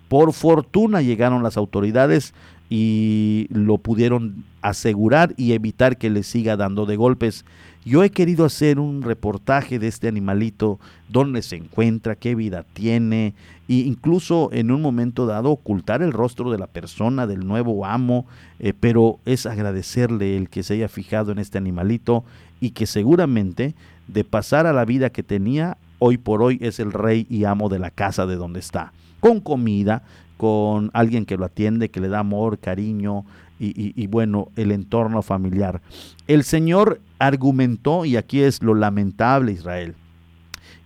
Por fortuna llegaron las autoridades y lo pudieron asegurar y evitar que le siga dando de golpes. Yo he querido hacer un reportaje de este animalito, dónde se encuentra, qué vida tiene, e incluso en un momento dado ocultar el rostro de la persona, del nuevo amo, eh, pero es agradecerle el que se haya fijado en este animalito y que seguramente de pasar a la vida que tenía, hoy por hoy es el rey y amo de la casa de donde está, con comida, con alguien que lo atiende, que le da amor, cariño y, bueno, el entorno familiar. El Señor argumentó, y aquí es lo lamentable Israel,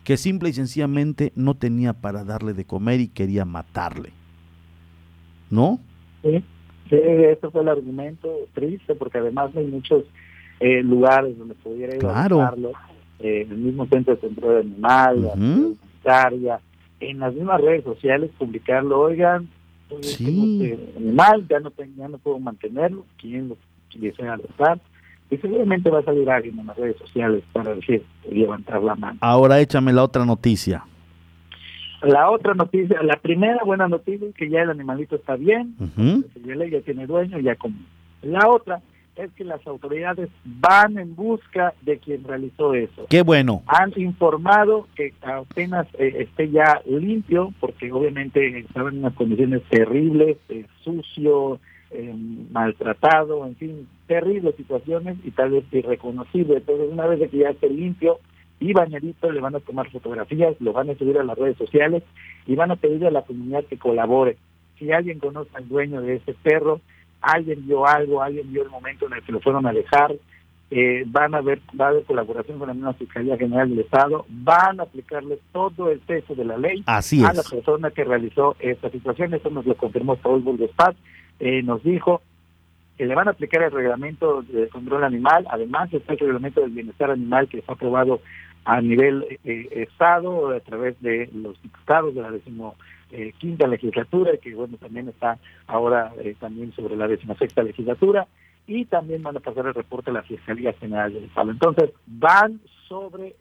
que simple y sencillamente no tenía para darle de comer y quería matarle. ¿No? Sí, sí, ese fue el argumento triste, porque además hay muchos eh, lugares donde pudiera ir claro. a eh, el mismo centro de control de animal, la en las mismas redes sociales publicarlo, oigan, este animal, ya no, ya no puedo mantenerlo, quien lo desea adoptar, y seguramente va a salir alguien en las redes sociales para decir, levantar la mano. Ahora échame la otra noticia. La otra noticia, la primera buena noticia es que ya el animalito está bien, ya tiene dueño, ya como. La otra es que las autoridades van en busca de quien realizó eso. Qué bueno. Han informado que apenas eh, esté ya limpio, porque obviamente estaba en unas condiciones terribles, eh, sucio, eh, maltratado, en fin, terribles situaciones y tal vez irreconocible. Entonces, una vez que ya esté limpio y bañadito, le van a tomar fotografías, lo van a subir a las redes sociales y van a pedir a la comunidad que colabore. Si alguien conoce al dueño de ese perro, alguien vio algo, alguien vio el momento en el que lo fueron a alejar, eh, van a ver, va a haber colaboración con la misma Fiscalía General del Estado, van a aplicarle todo el peso de la ley a la persona que realizó esta situación. Eso nos lo confirmó Saúl Burgos Paz, eh, nos dijo que le van a aplicar el reglamento de control animal, además está el reglamento del bienestar animal que fue aprobado a nivel eh, Estado a través de los diputados de la décimo eh, quinta legislatura, que bueno, también está ahora eh, también sobre la sexta legislatura, y también van a pasar el reporte a la Fiscalía General del Estado. Entonces, van sobre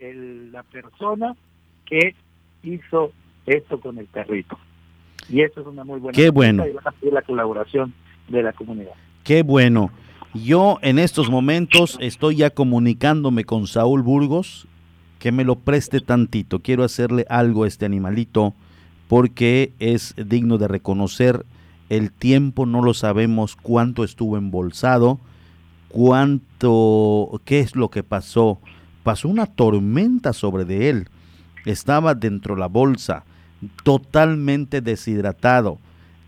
la persona que hizo esto con el perrito. Y eso es una muy buena Qué bueno. y van a pedir la colaboración de la comunidad. Qué bueno. Yo en estos momentos estoy ya comunicándome con Saúl Burgos que me lo preste tantito. Quiero hacerle algo a este animalito porque es digno de reconocer el tiempo, no lo sabemos cuánto estuvo embolsado, cuánto, qué es lo que pasó. Pasó una tormenta sobre de él. Estaba dentro de la bolsa, totalmente deshidratado.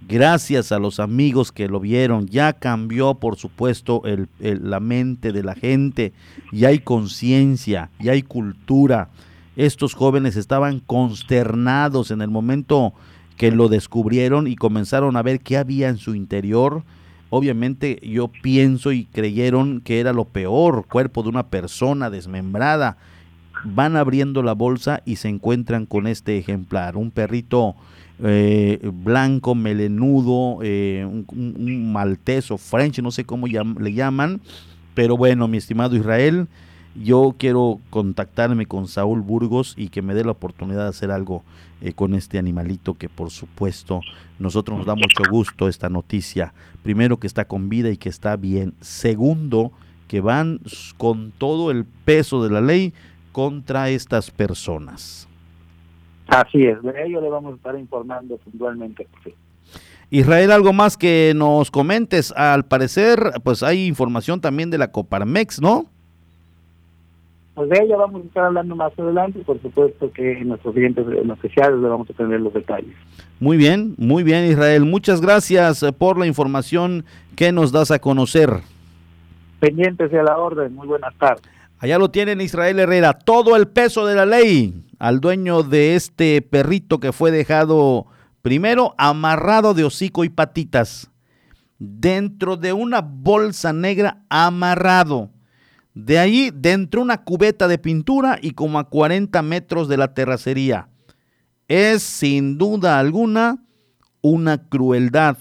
Gracias a los amigos que lo vieron, ya cambió por supuesto el, la mente de la gente, ya hay conciencia, ya hay cultura. Estos jóvenes estaban consternados en el momento que lo descubrieron y comenzaron a ver qué había en su interior. Obviamente yo pienso y creyeron que era lo peor, cuerpo de una persona desmembrada. Van abriendo la bolsa y se encuentran con este ejemplar, un perrito eh, blanco, melenudo, eh, un, un, malteso, French, no sé cómo le llaman, pero bueno, mi estimado Israel, yo quiero contactarme con Saúl Burgos y que me dé la oportunidad de hacer algo eh, con este animalito que por supuesto nosotros nos da mucho gusto esta noticia. Primero que está con vida y que está bien. Segundo, que van con todo el peso de la ley contra estas personas. Así es, de ello le vamos a estar informando puntualmente. Israel, algo más que nos comentes. Al parecer, pues hay información también de la Coparmex, ¿no? Pues de ella vamos a estar hablando más adelante y por supuesto que en nuestros clientes oficiales le vamos a tener los detalles. Muy bien, muy bien Israel. Muchas gracias eh, por la información que nos das a conocer. Pendientes a la orden. Muy buenas tardes. Allá lo tienen Israel Herrera, todo el peso de la ley al dueño de este perrito que fue dejado primero amarrado de hocico y patitas dentro de una bolsa negra amarrado. De ahí dentro una cubeta de pintura y como a 40 metros de la terracería. Es sin duda alguna una crueldad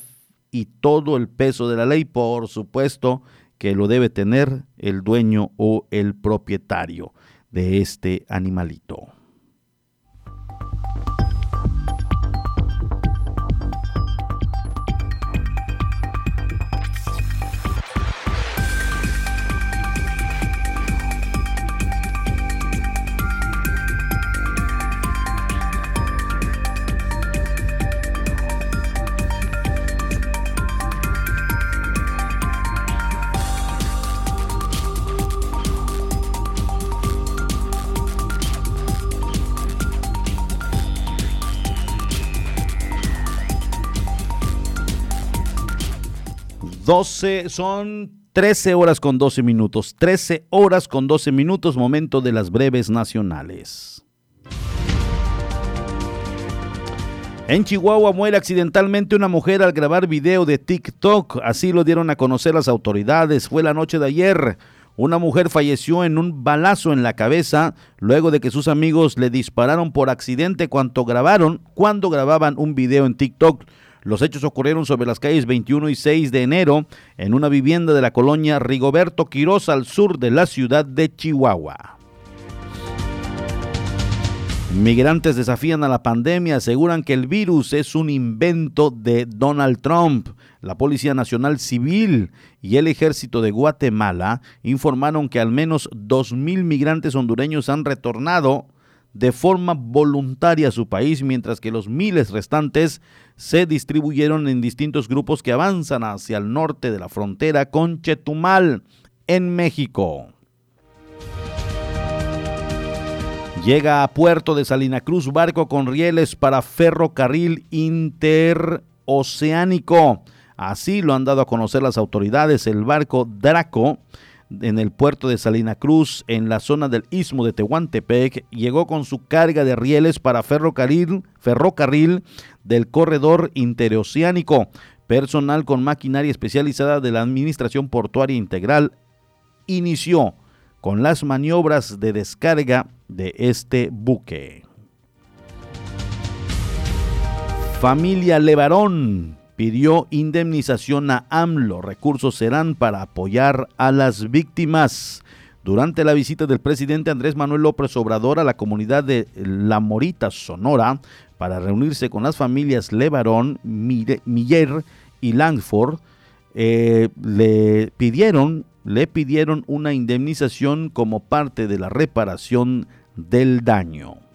y todo el peso de la ley, por supuesto, que lo debe tener el dueño o el propietario de este animalito. 12, son 13 horas con 12 minutos. 13 horas con 12 minutos, momento de las breves nacionales. En Chihuahua muere accidentalmente una mujer al grabar video de TikTok. Así lo dieron a conocer las autoridades. Fue la noche de ayer. Una mujer falleció en un balazo en la cabeza luego de que sus amigos le dispararon por accidente cuando grabaron, cuando grababan un video en TikTok. Los hechos ocurrieron sobre las calles 21 y 6 de enero en una vivienda de la colonia Rigoberto Quirós al sur de la ciudad de Chihuahua. Migrantes desafían a la pandemia, aseguran que el virus es un invento de Donald Trump. La Policía Nacional Civil y el Ejército de Guatemala informaron que al menos 2.000 migrantes hondureños han retornado de forma voluntaria a su país, mientras que los miles restantes se distribuyeron en distintos grupos que avanzan hacia el norte de la frontera con Chetumal, en México. Llega a puerto de Salina Cruz barco con rieles para ferrocarril interoceánico. Así lo han dado a conocer las autoridades. El barco Draco en el puerto de Salina Cruz, en la zona del istmo de Tehuantepec, llegó con su carga de rieles para ferrocarril, ferrocarril del corredor interoceánico. Personal con maquinaria especializada de la Administración Portuaria Integral inició con las maniobras de descarga de este buque. Familia Levarón pidió indemnización a AMLO. Recursos serán para apoyar a las víctimas. Durante la visita del presidente Andrés Manuel López Obrador a la comunidad de La Morita, Sonora, para reunirse con las familias Levarón, Miller y Langford, eh, le pidieron le pidieron una indemnización como parte de la reparación del daño.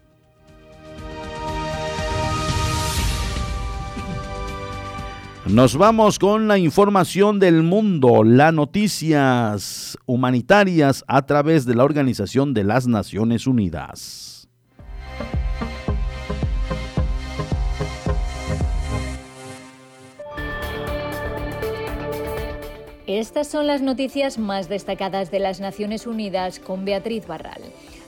Nos vamos con la información del mundo, las noticias humanitarias a través de la Organización de las Naciones Unidas. Estas son las noticias más destacadas de las Naciones Unidas con Beatriz Barral.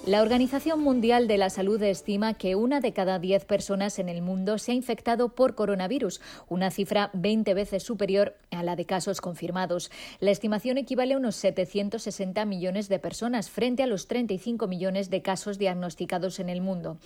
La Organización Mundial de la Salud estima que una de cada diez personas en el mundo se ha infectado por coronavirus, una cifra 20 veces superior a la de casos confirmados. La estimación equivale a unos 760 millones de personas frente a los 35 millones de casos diagnosticados en el mundo.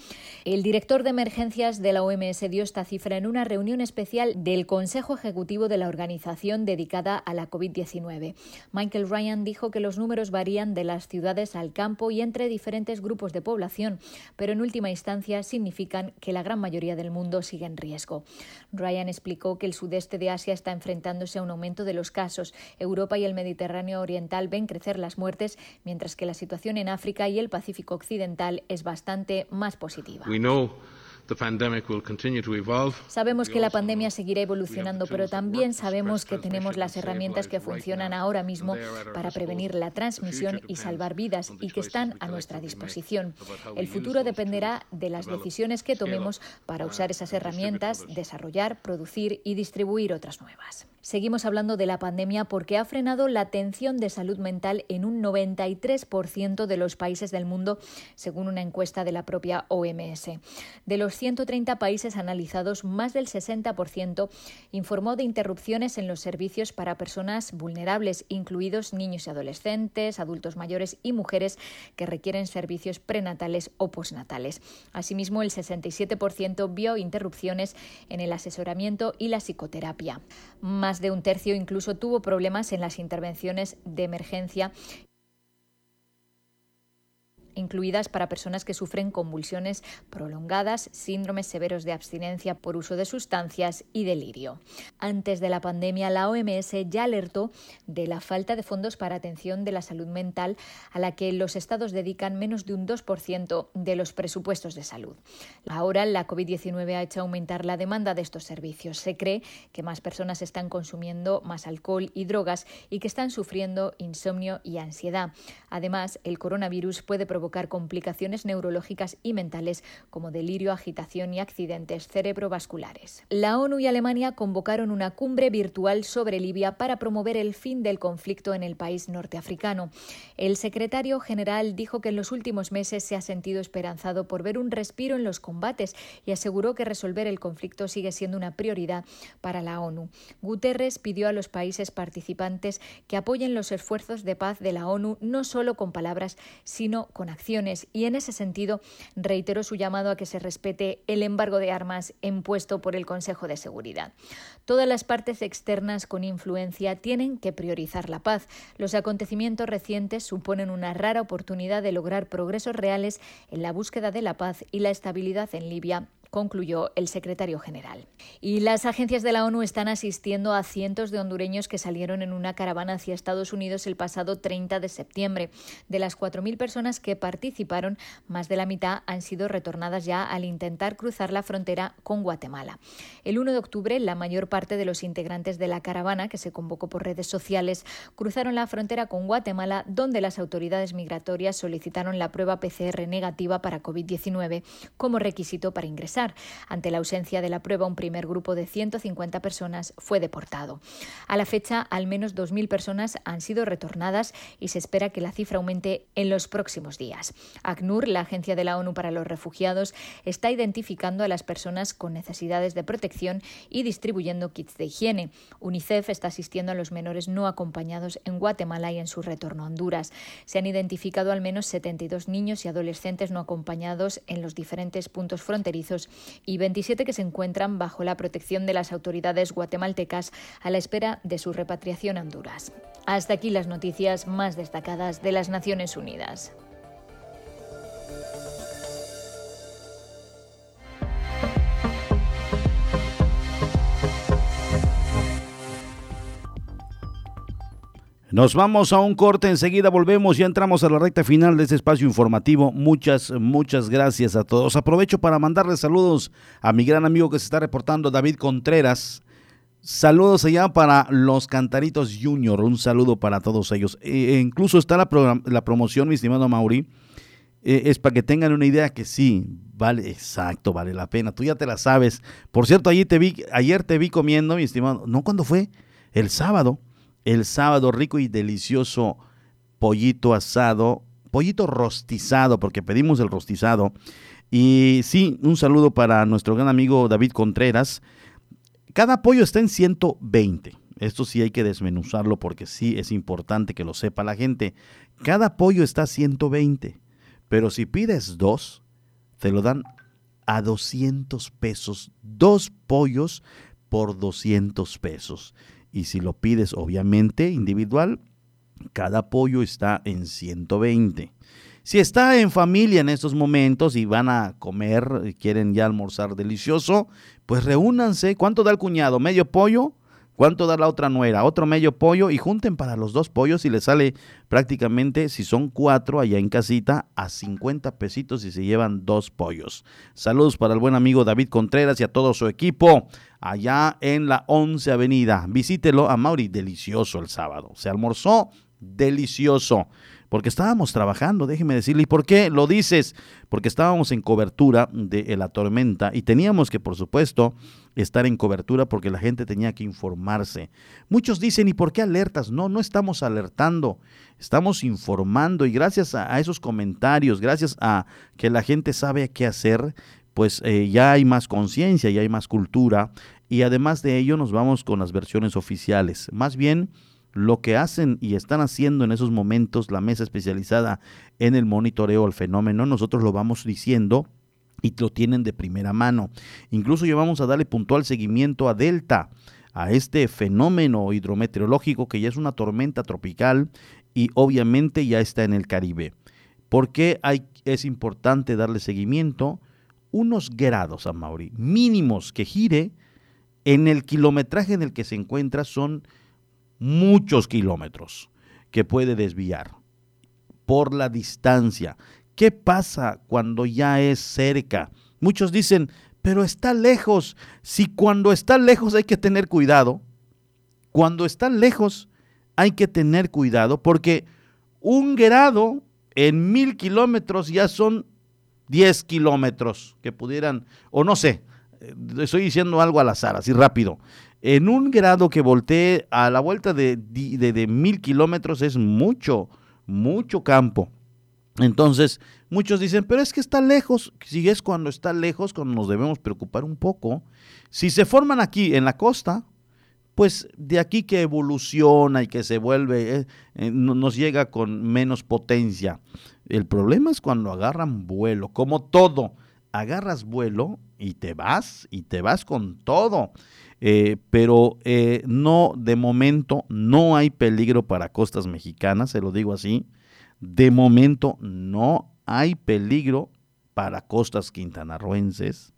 El director de emergencias de la OMS dio esta cifra en una reunión especial del Consejo Ejecutivo de la organización dedicada a la COVID-19. Michael Ryan dijo que los números varían de las ciudades al campo y entre diferentes grupos de población, pero en última instancia significan que la gran mayoría del mundo sigue en riesgo. Ryan explicó que el sudeste de Asia está enfrentándose a un aumento de los casos. Europa y el Mediterráneo Oriental ven crecer las muertes, mientras que la situación en África y el Pacífico Occidental es bastante más positiva. Sabemos que la pandemia seguirá evolucionando, pero también sabemos que tenemos las herramientas que funcionan ahora mismo para prevenir la transmisión y salvar vidas y que están a nuestra disposición. El futuro dependerá de las decisiones que tomemos para usar esas herramientas, desarrollar, producir y distribuir otras nuevas. Seguimos hablando de la pandemia porque ha frenado la atención de salud mental en un 93% de los países del mundo, según una encuesta de la propia OMS. De los 130 países analizados, más del 60% informó de interrupciones en los servicios para personas vulnerables, incluidos niños y adolescentes, adultos mayores y mujeres que requieren servicios prenatales o postnatales. Asimismo, el 67% vio interrupciones en el asesoramiento y la psicoterapia. Más de un tercio incluso tuvo problemas en las intervenciones de emergencia incluidas para personas que sufren convulsiones prolongadas, síndromes severos de abstinencia por uso de sustancias y delirio. Antes de la pandemia, la OMS ya alertó de la falta de fondos para atención de la salud mental a la que los estados dedican menos de un 2% de los presupuestos de salud. Ahora la COVID-19 ha hecho aumentar la demanda de estos servicios. Se cree que más personas están consumiendo más alcohol y drogas y que están sufriendo insomnio y ansiedad. Además, el coronavirus puede provocar complicaciones neurológicas y mentales como delirio, agitación y accidentes cerebrovasculares. La ONU y Alemania convocaron una cumbre virtual sobre Libia para promover el fin del conflicto en el país norteafricano. El secretario general dijo que en los últimos meses se ha sentido esperanzado por ver un respiro en los combates y aseguró que resolver el conflicto sigue siendo una prioridad para la ONU. Guterres pidió a los países participantes que apoyen los esfuerzos de paz de la ONU no solo con palabras, sino con acciones y en ese sentido reiteró su llamado a que se respete el embargo de armas impuesto por el Consejo de Seguridad. Todas las partes externas con influencia tienen que priorizar la paz. Los acontecimientos recientes suponen una rara oportunidad de lograr progresos reales en la búsqueda de la paz y la estabilidad en Libia concluyó el secretario general. Y las agencias de la ONU están asistiendo a cientos de hondureños que salieron en una caravana hacia Estados Unidos el pasado 30 de septiembre. De las 4.000 personas que participaron, más de la mitad han sido retornadas ya al intentar cruzar la frontera con Guatemala. El 1 de octubre, la mayor parte de los integrantes de la caravana, que se convocó por redes sociales, cruzaron la frontera con Guatemala, donde las autoridades migratorias solicitaron la prueba PCR negativa para COVID-19 como requisito para ingresar ante la ausencia de la prueba, un primer grupo de 150 personas fue deportado. A la fecha, al menos 2.000 personas han sido retornadas y se espera que la cifra aumente en los próximos días. ACNUR, la Agencia de la ONU para los Refugiados, está identificando a las personas con necesidades de protección y distribuyendo kits de higiene. UNICEF está asistiendo a los menores no acompañados en Guatemala y en su retorno a Honduras. Se han identificado al menos 72 niños y adolescentes no acompañados en los diferentes puntos fronterizos y 27 que se encuentran bajo la protección de las autoridades guatemaltecas a la espera de su repatriación a Honduras. Hasta aquí las noticias más destacadas de las Naciones Unidas. Nos vamos a un corte, enseguida volvemos, ya entramos a la recta final de este espacio informativo. Muchas, muchas gracias a todos. Aprovecho para mandarles saludos a mi gran amigo que se está reportando, David Contreras. Saludos allá para los Cantaritos Junior, un saludo para todos ellos. E, e incluso está la, promoción, mi estimado Mauri, e, es para que tengan una idea que sí, vale, exacto, vale la pena. Tú ya te la sabes. Por cierto, ayer te vi, ayer te vi comiendo, mi estimado, ¿no? ¿Cuándo fue? El sábado el sábado rico y delicioso pollito asado, pollito rostizado, porque pedimos el rostizado. Y sí, un saludo para nuestro gran amigo David Contreras. Cada pollo está en 120. Esto sí hay que desmenuzarlo porque sí es importante que lo sepa la gente. Cada pollo está a 120, pero si pides dos, te lo dan a 200 pesos. Dos pollos por 200 pesos. Y si lo pides obviamente individual, cada pollo está en 120. Si está en familia en estos momentos y van a comer, quieren ya almorzar delicioso, pues reúnanse. ¿Cuánto da el cuñado? ¿Medio pollo? ¿Cuánto da la otra nuera? Otro medio pollo y junten para los dos pollos y les sale prácticamente, si son cuatro allá en casita, a 50 pesitos y se llevan dos pollos. Saludos para el buen amigo David Contreras y a todo su equipo allá en la 11 Avenida. Visítelo a Mauri, delicioso el sábado. Se almorzó delicioso porque estábamos trabajando, déjeme decirle. ¿Y por qué lo dices? Porque estábamos en cobertura de la tormenta y teníamos que, por supuesto, estar en cobertura porque la gente tenía que informarse. Muchos dicen, ¿y por qué alertas? No, no estamos alertando, estamos informando y gracias a, esos comentarios, gracias a que la gente sabe qué hacer, pues eh, ya hay más conciencia, ya hay más cultura y además de ello nos vamos con las versiones oficiales. Más bien, lo que hacen y están haciendo en esos momentos la mesa especializada en el monitoreo al fenómeno, nosotros lo vamos diciendo y lo tienen de primera mano. Incluso llevamos a darle puntual seguimiento a Delta, a este fenómeno hidrometeorológico que ya es una tormenta tropical y obviamente ya está en el Caribe. ¿Por qué hay, es importante darle seguimiento? Unos grados a Mauri, mínimos que gire en el kilometraje en el que se encuentra son muchos kilómetros que puede desviar por la distancia. ¿Qué pasa cuando ya es cerca? Muchos dicen, pero está lejos. Si cuando está lejos hay que tener cuidado, cuando está lejos hay que tener cuidado porque un grado en mil kilómetros ya son 10 kilómetros que pudieran, o no sé, estoy diciendo algo al azar, así rápido en un grado que voltee a la vuelta de, de, mil kilómetros es mucho, mucho campo. Entonces, muchos dicen, pero es que está lejos. Si es cuando está lejos, cuando nos debemos preocupar un poco. Si se forman aquí en la costa, pues de aquí que evoluciona y que se vuelve, eh, eh, nos llega con menos potencia. El problema es cuando agarran vuelo, como todo. Agarras vuelo y te vas, y te vas con todo. Eh, pero eh, no, de momento, no hay peligro para costas mexicanas, se lo digo así. De momento no hay peligro para costas quintanarroenses.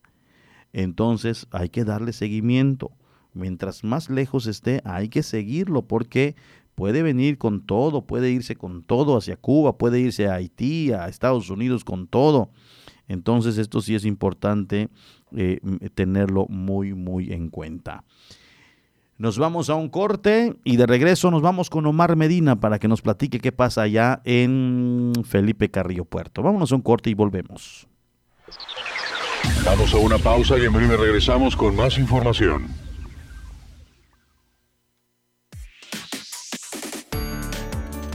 Entonces hay que darle seguimiento. Mientras más lejos esté, hay que seguirlo porque puede venir con todo, puede irse con todo hacia Cuba, puede irse a Haití, a Estados Unidos con todo. Entonces esto sí es importante eh, tenerlo muy, muy en cuenta. Nos vamos a un corte y de regreso nos vamos con Omar Medina para que nos platique qué pasa allá en Felipe Carrillo Puerto. Vámonos a un corte y volvemos. Vamos a una pausa y en breve regresamos con más información.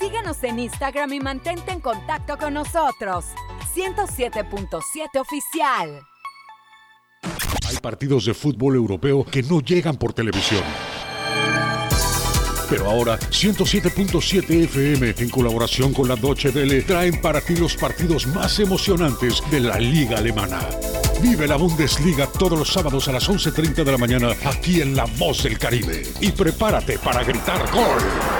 Síguenos en Instagram y mantente en contacto con nosotros. 107.7 oficial. Hay partidos de fútbol europeo que no llegan por televisión. Pero ahora 107.7 FM en colaboración con la Deutsche Welle traen para ti los partidos más emocionantes de la liga alemana. Vive la Bundesliga todos los sábados a las 11.30 de la mañana aquí en La Voz del Caribe. Y prepárate para gritar gol.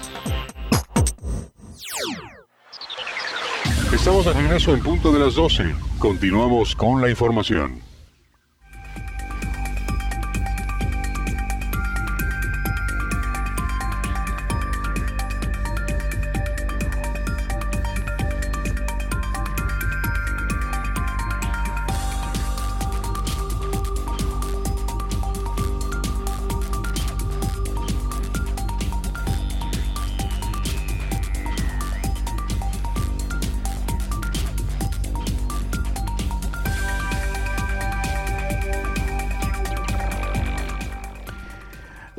Estamos de regreso en punto de las 12. Continuamos con la información.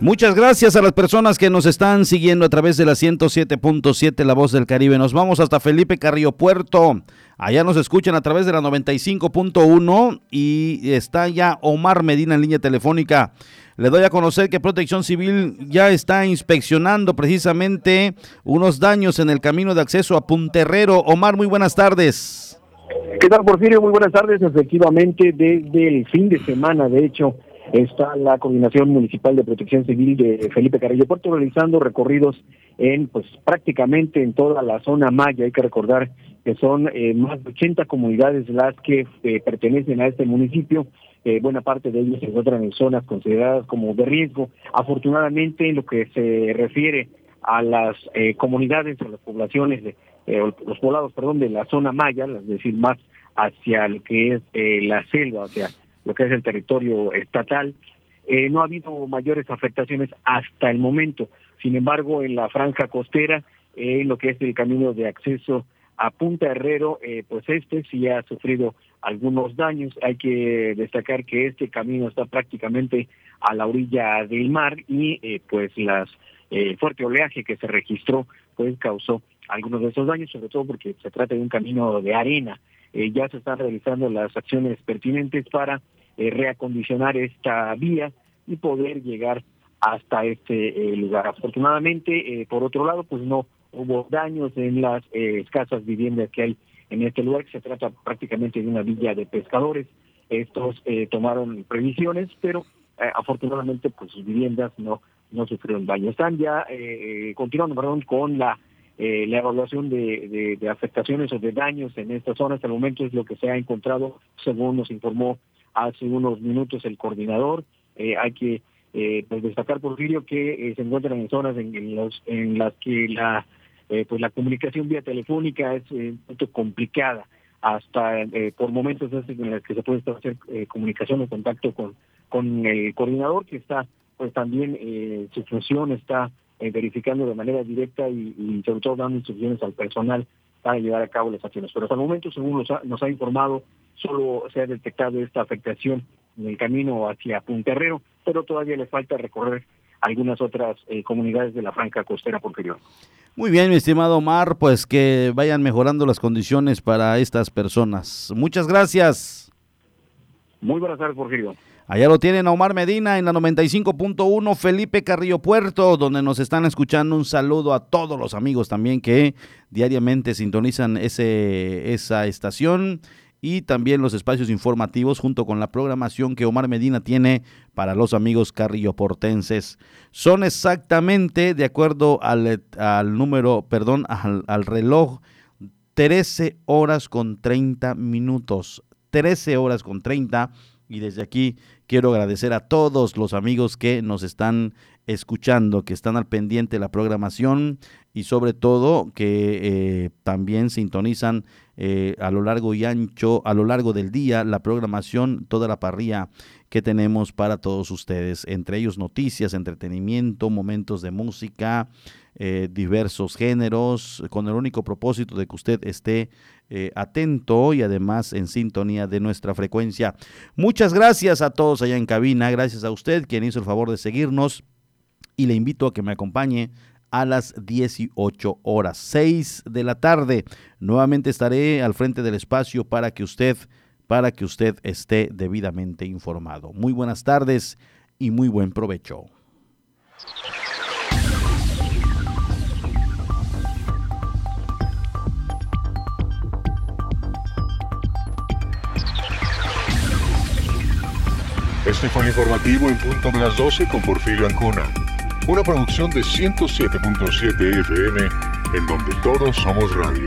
Muchas gracias a las personas que nos están siguiendo a través de la 107.7 La Voz del Caribe. Nos vamos hasta Felipe Carrillo Puerto. Allá nos escuchan a través de la 95.1 y está ya Omar Medina en línea telefónica. Le doy a conocer que Protección Civil ya está inspeccionando precisamente unos daños en el camino de acceso a Punterrero. Omar, muy buenas tardes. ¿Qué tal, Porfirio? Muy buenas tardes. Efectivamente, desde el fin de semana, de hecho, está la Coordinación Municipal de Protección Civil de Felipe Carrillo Puerto realizando recorridos en pues prácticamente en toda la zona maya. Hay que recordar que son eh, más de 80 comunidades las que eh, pertenecen a este municipio. Eh, buena parte de ellos se encuentran en zonas consideradas como de riesgo. Afortunadamente, en lo que se refiere a las comunidades, a las poblaciones, de, los poblados, perdón, de la zona maya, es decir, más hacia lo que es la selva, hacia lo que es el territorio estatal. Eh, no ha habido mayores afectaciones hasta el momento. Sin embargo, en la franja costera, eh, en lo que es el camino de acceso a Punta Herrero, eh, pues este sí ha sufrido algunos daños. Hay que destacar que este camino está prácticamente a la orilla del mar y pues las fuerte oleaje que se registró pues causó algunos de esos daños, sobre todo porque se trata de un camino de arena. Ya se están realizando las acciones pertinentes para eh, reacondicionar esta vía y poder llegar hasta este eh, lugar. Afortunadamente, eh, por otro lado, pues no hubo daños en las escasas viviendas que hay en este lugar, que se trata prácticamente de una villa de pescadores. Estos tomaron previsiones, pero afortunadamente pues sus viviendas no no sufrieron daño. Están ya continuando perdón, con la la evaluación de, de, afectaciones o de daños en esta zona. Hasta el momento es lo que se ha encontrado, según nos informó hace unos minutos el coordinador. Eh, hay que eh, pues destacar, que eh, se encuentran en zonas en, los, en las que la pues la comunicación vía telefónica es un poco complicada. Hasta por momentos en las que se puede establecer comunicación o contacto con, con el coordinador, que está pues también su función está verificando de manera directa y, sobre todo dando instrucciones al personal para llevar a cabo las acciones. Pero hasta el momento, según nos ha, nos ha informado solo se ha detectado esta afectación en el camino hacia Punterrero, pero todavía le falta recorrer algunas otras eh, comunidades de la franca costera Porfirio. Muy bien, mi estimado Omar, pues que vayan mejorando las condiciones para estas personas. Muchas gracias. Muy buenas tardes, Porfirio. Allá lo tienen a Omar Medina en la 95.1 Felipe Carrillo Puerto, donde nos están escuchando. Un saludo a todos los amigos también que diariamente sintonizan ese, esa estación y también los espacios informativos junto con la programación que Omar Medina tiene para los amigos Carrillo Portenses. Son exactamente, de acuerdo al, al número, perdón, al, al reloj, 13 horas con 30 minutos. 13 horas con 30 y desde aquí quiero agradecer a todos los amigos que nos están escuchando, que están al pendiente de la programación y sobre todo que eh, también sintonizan eh, a lo largo y ancho, a lo largo del día, la programación, toda la parrilla que tenemos para todos ustedes, entre ellos noticias, entretenimiento, momentos de música, eh, diversos géneros, con el único propósito de que usted esté eh, atento y además en sintonía de nuestra frecuencia. Muchas gracias a todos allá en cabina, gracias a usted quien hizo el favor de seguirnos y le invito a que me acompañe a las 18 horas, 6 de la tarde. Nuevamente estaré al frente del espacio para que usted para que usted esté debidamente informado. Muy buenas tardes y muy buen provecho. Este fue el informativo en punto de las 12 con Porfirio Ancona. Una producción de 107.7 FM en donde todos somos radio.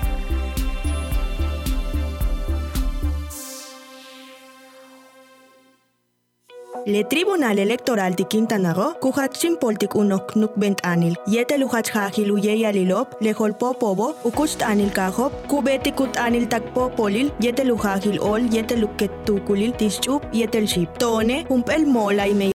Le Tribunal Electoral de Quintana Roo, kuhatsin poltik unok nukbent anil, yete luhach hajil uye alilop, le holpo pobo, ukust anil kahop, kubeti kut anil takpo polil, yete luhajil ol, yete luket tukulil tischup, yete el ship. Tone, humpel mola y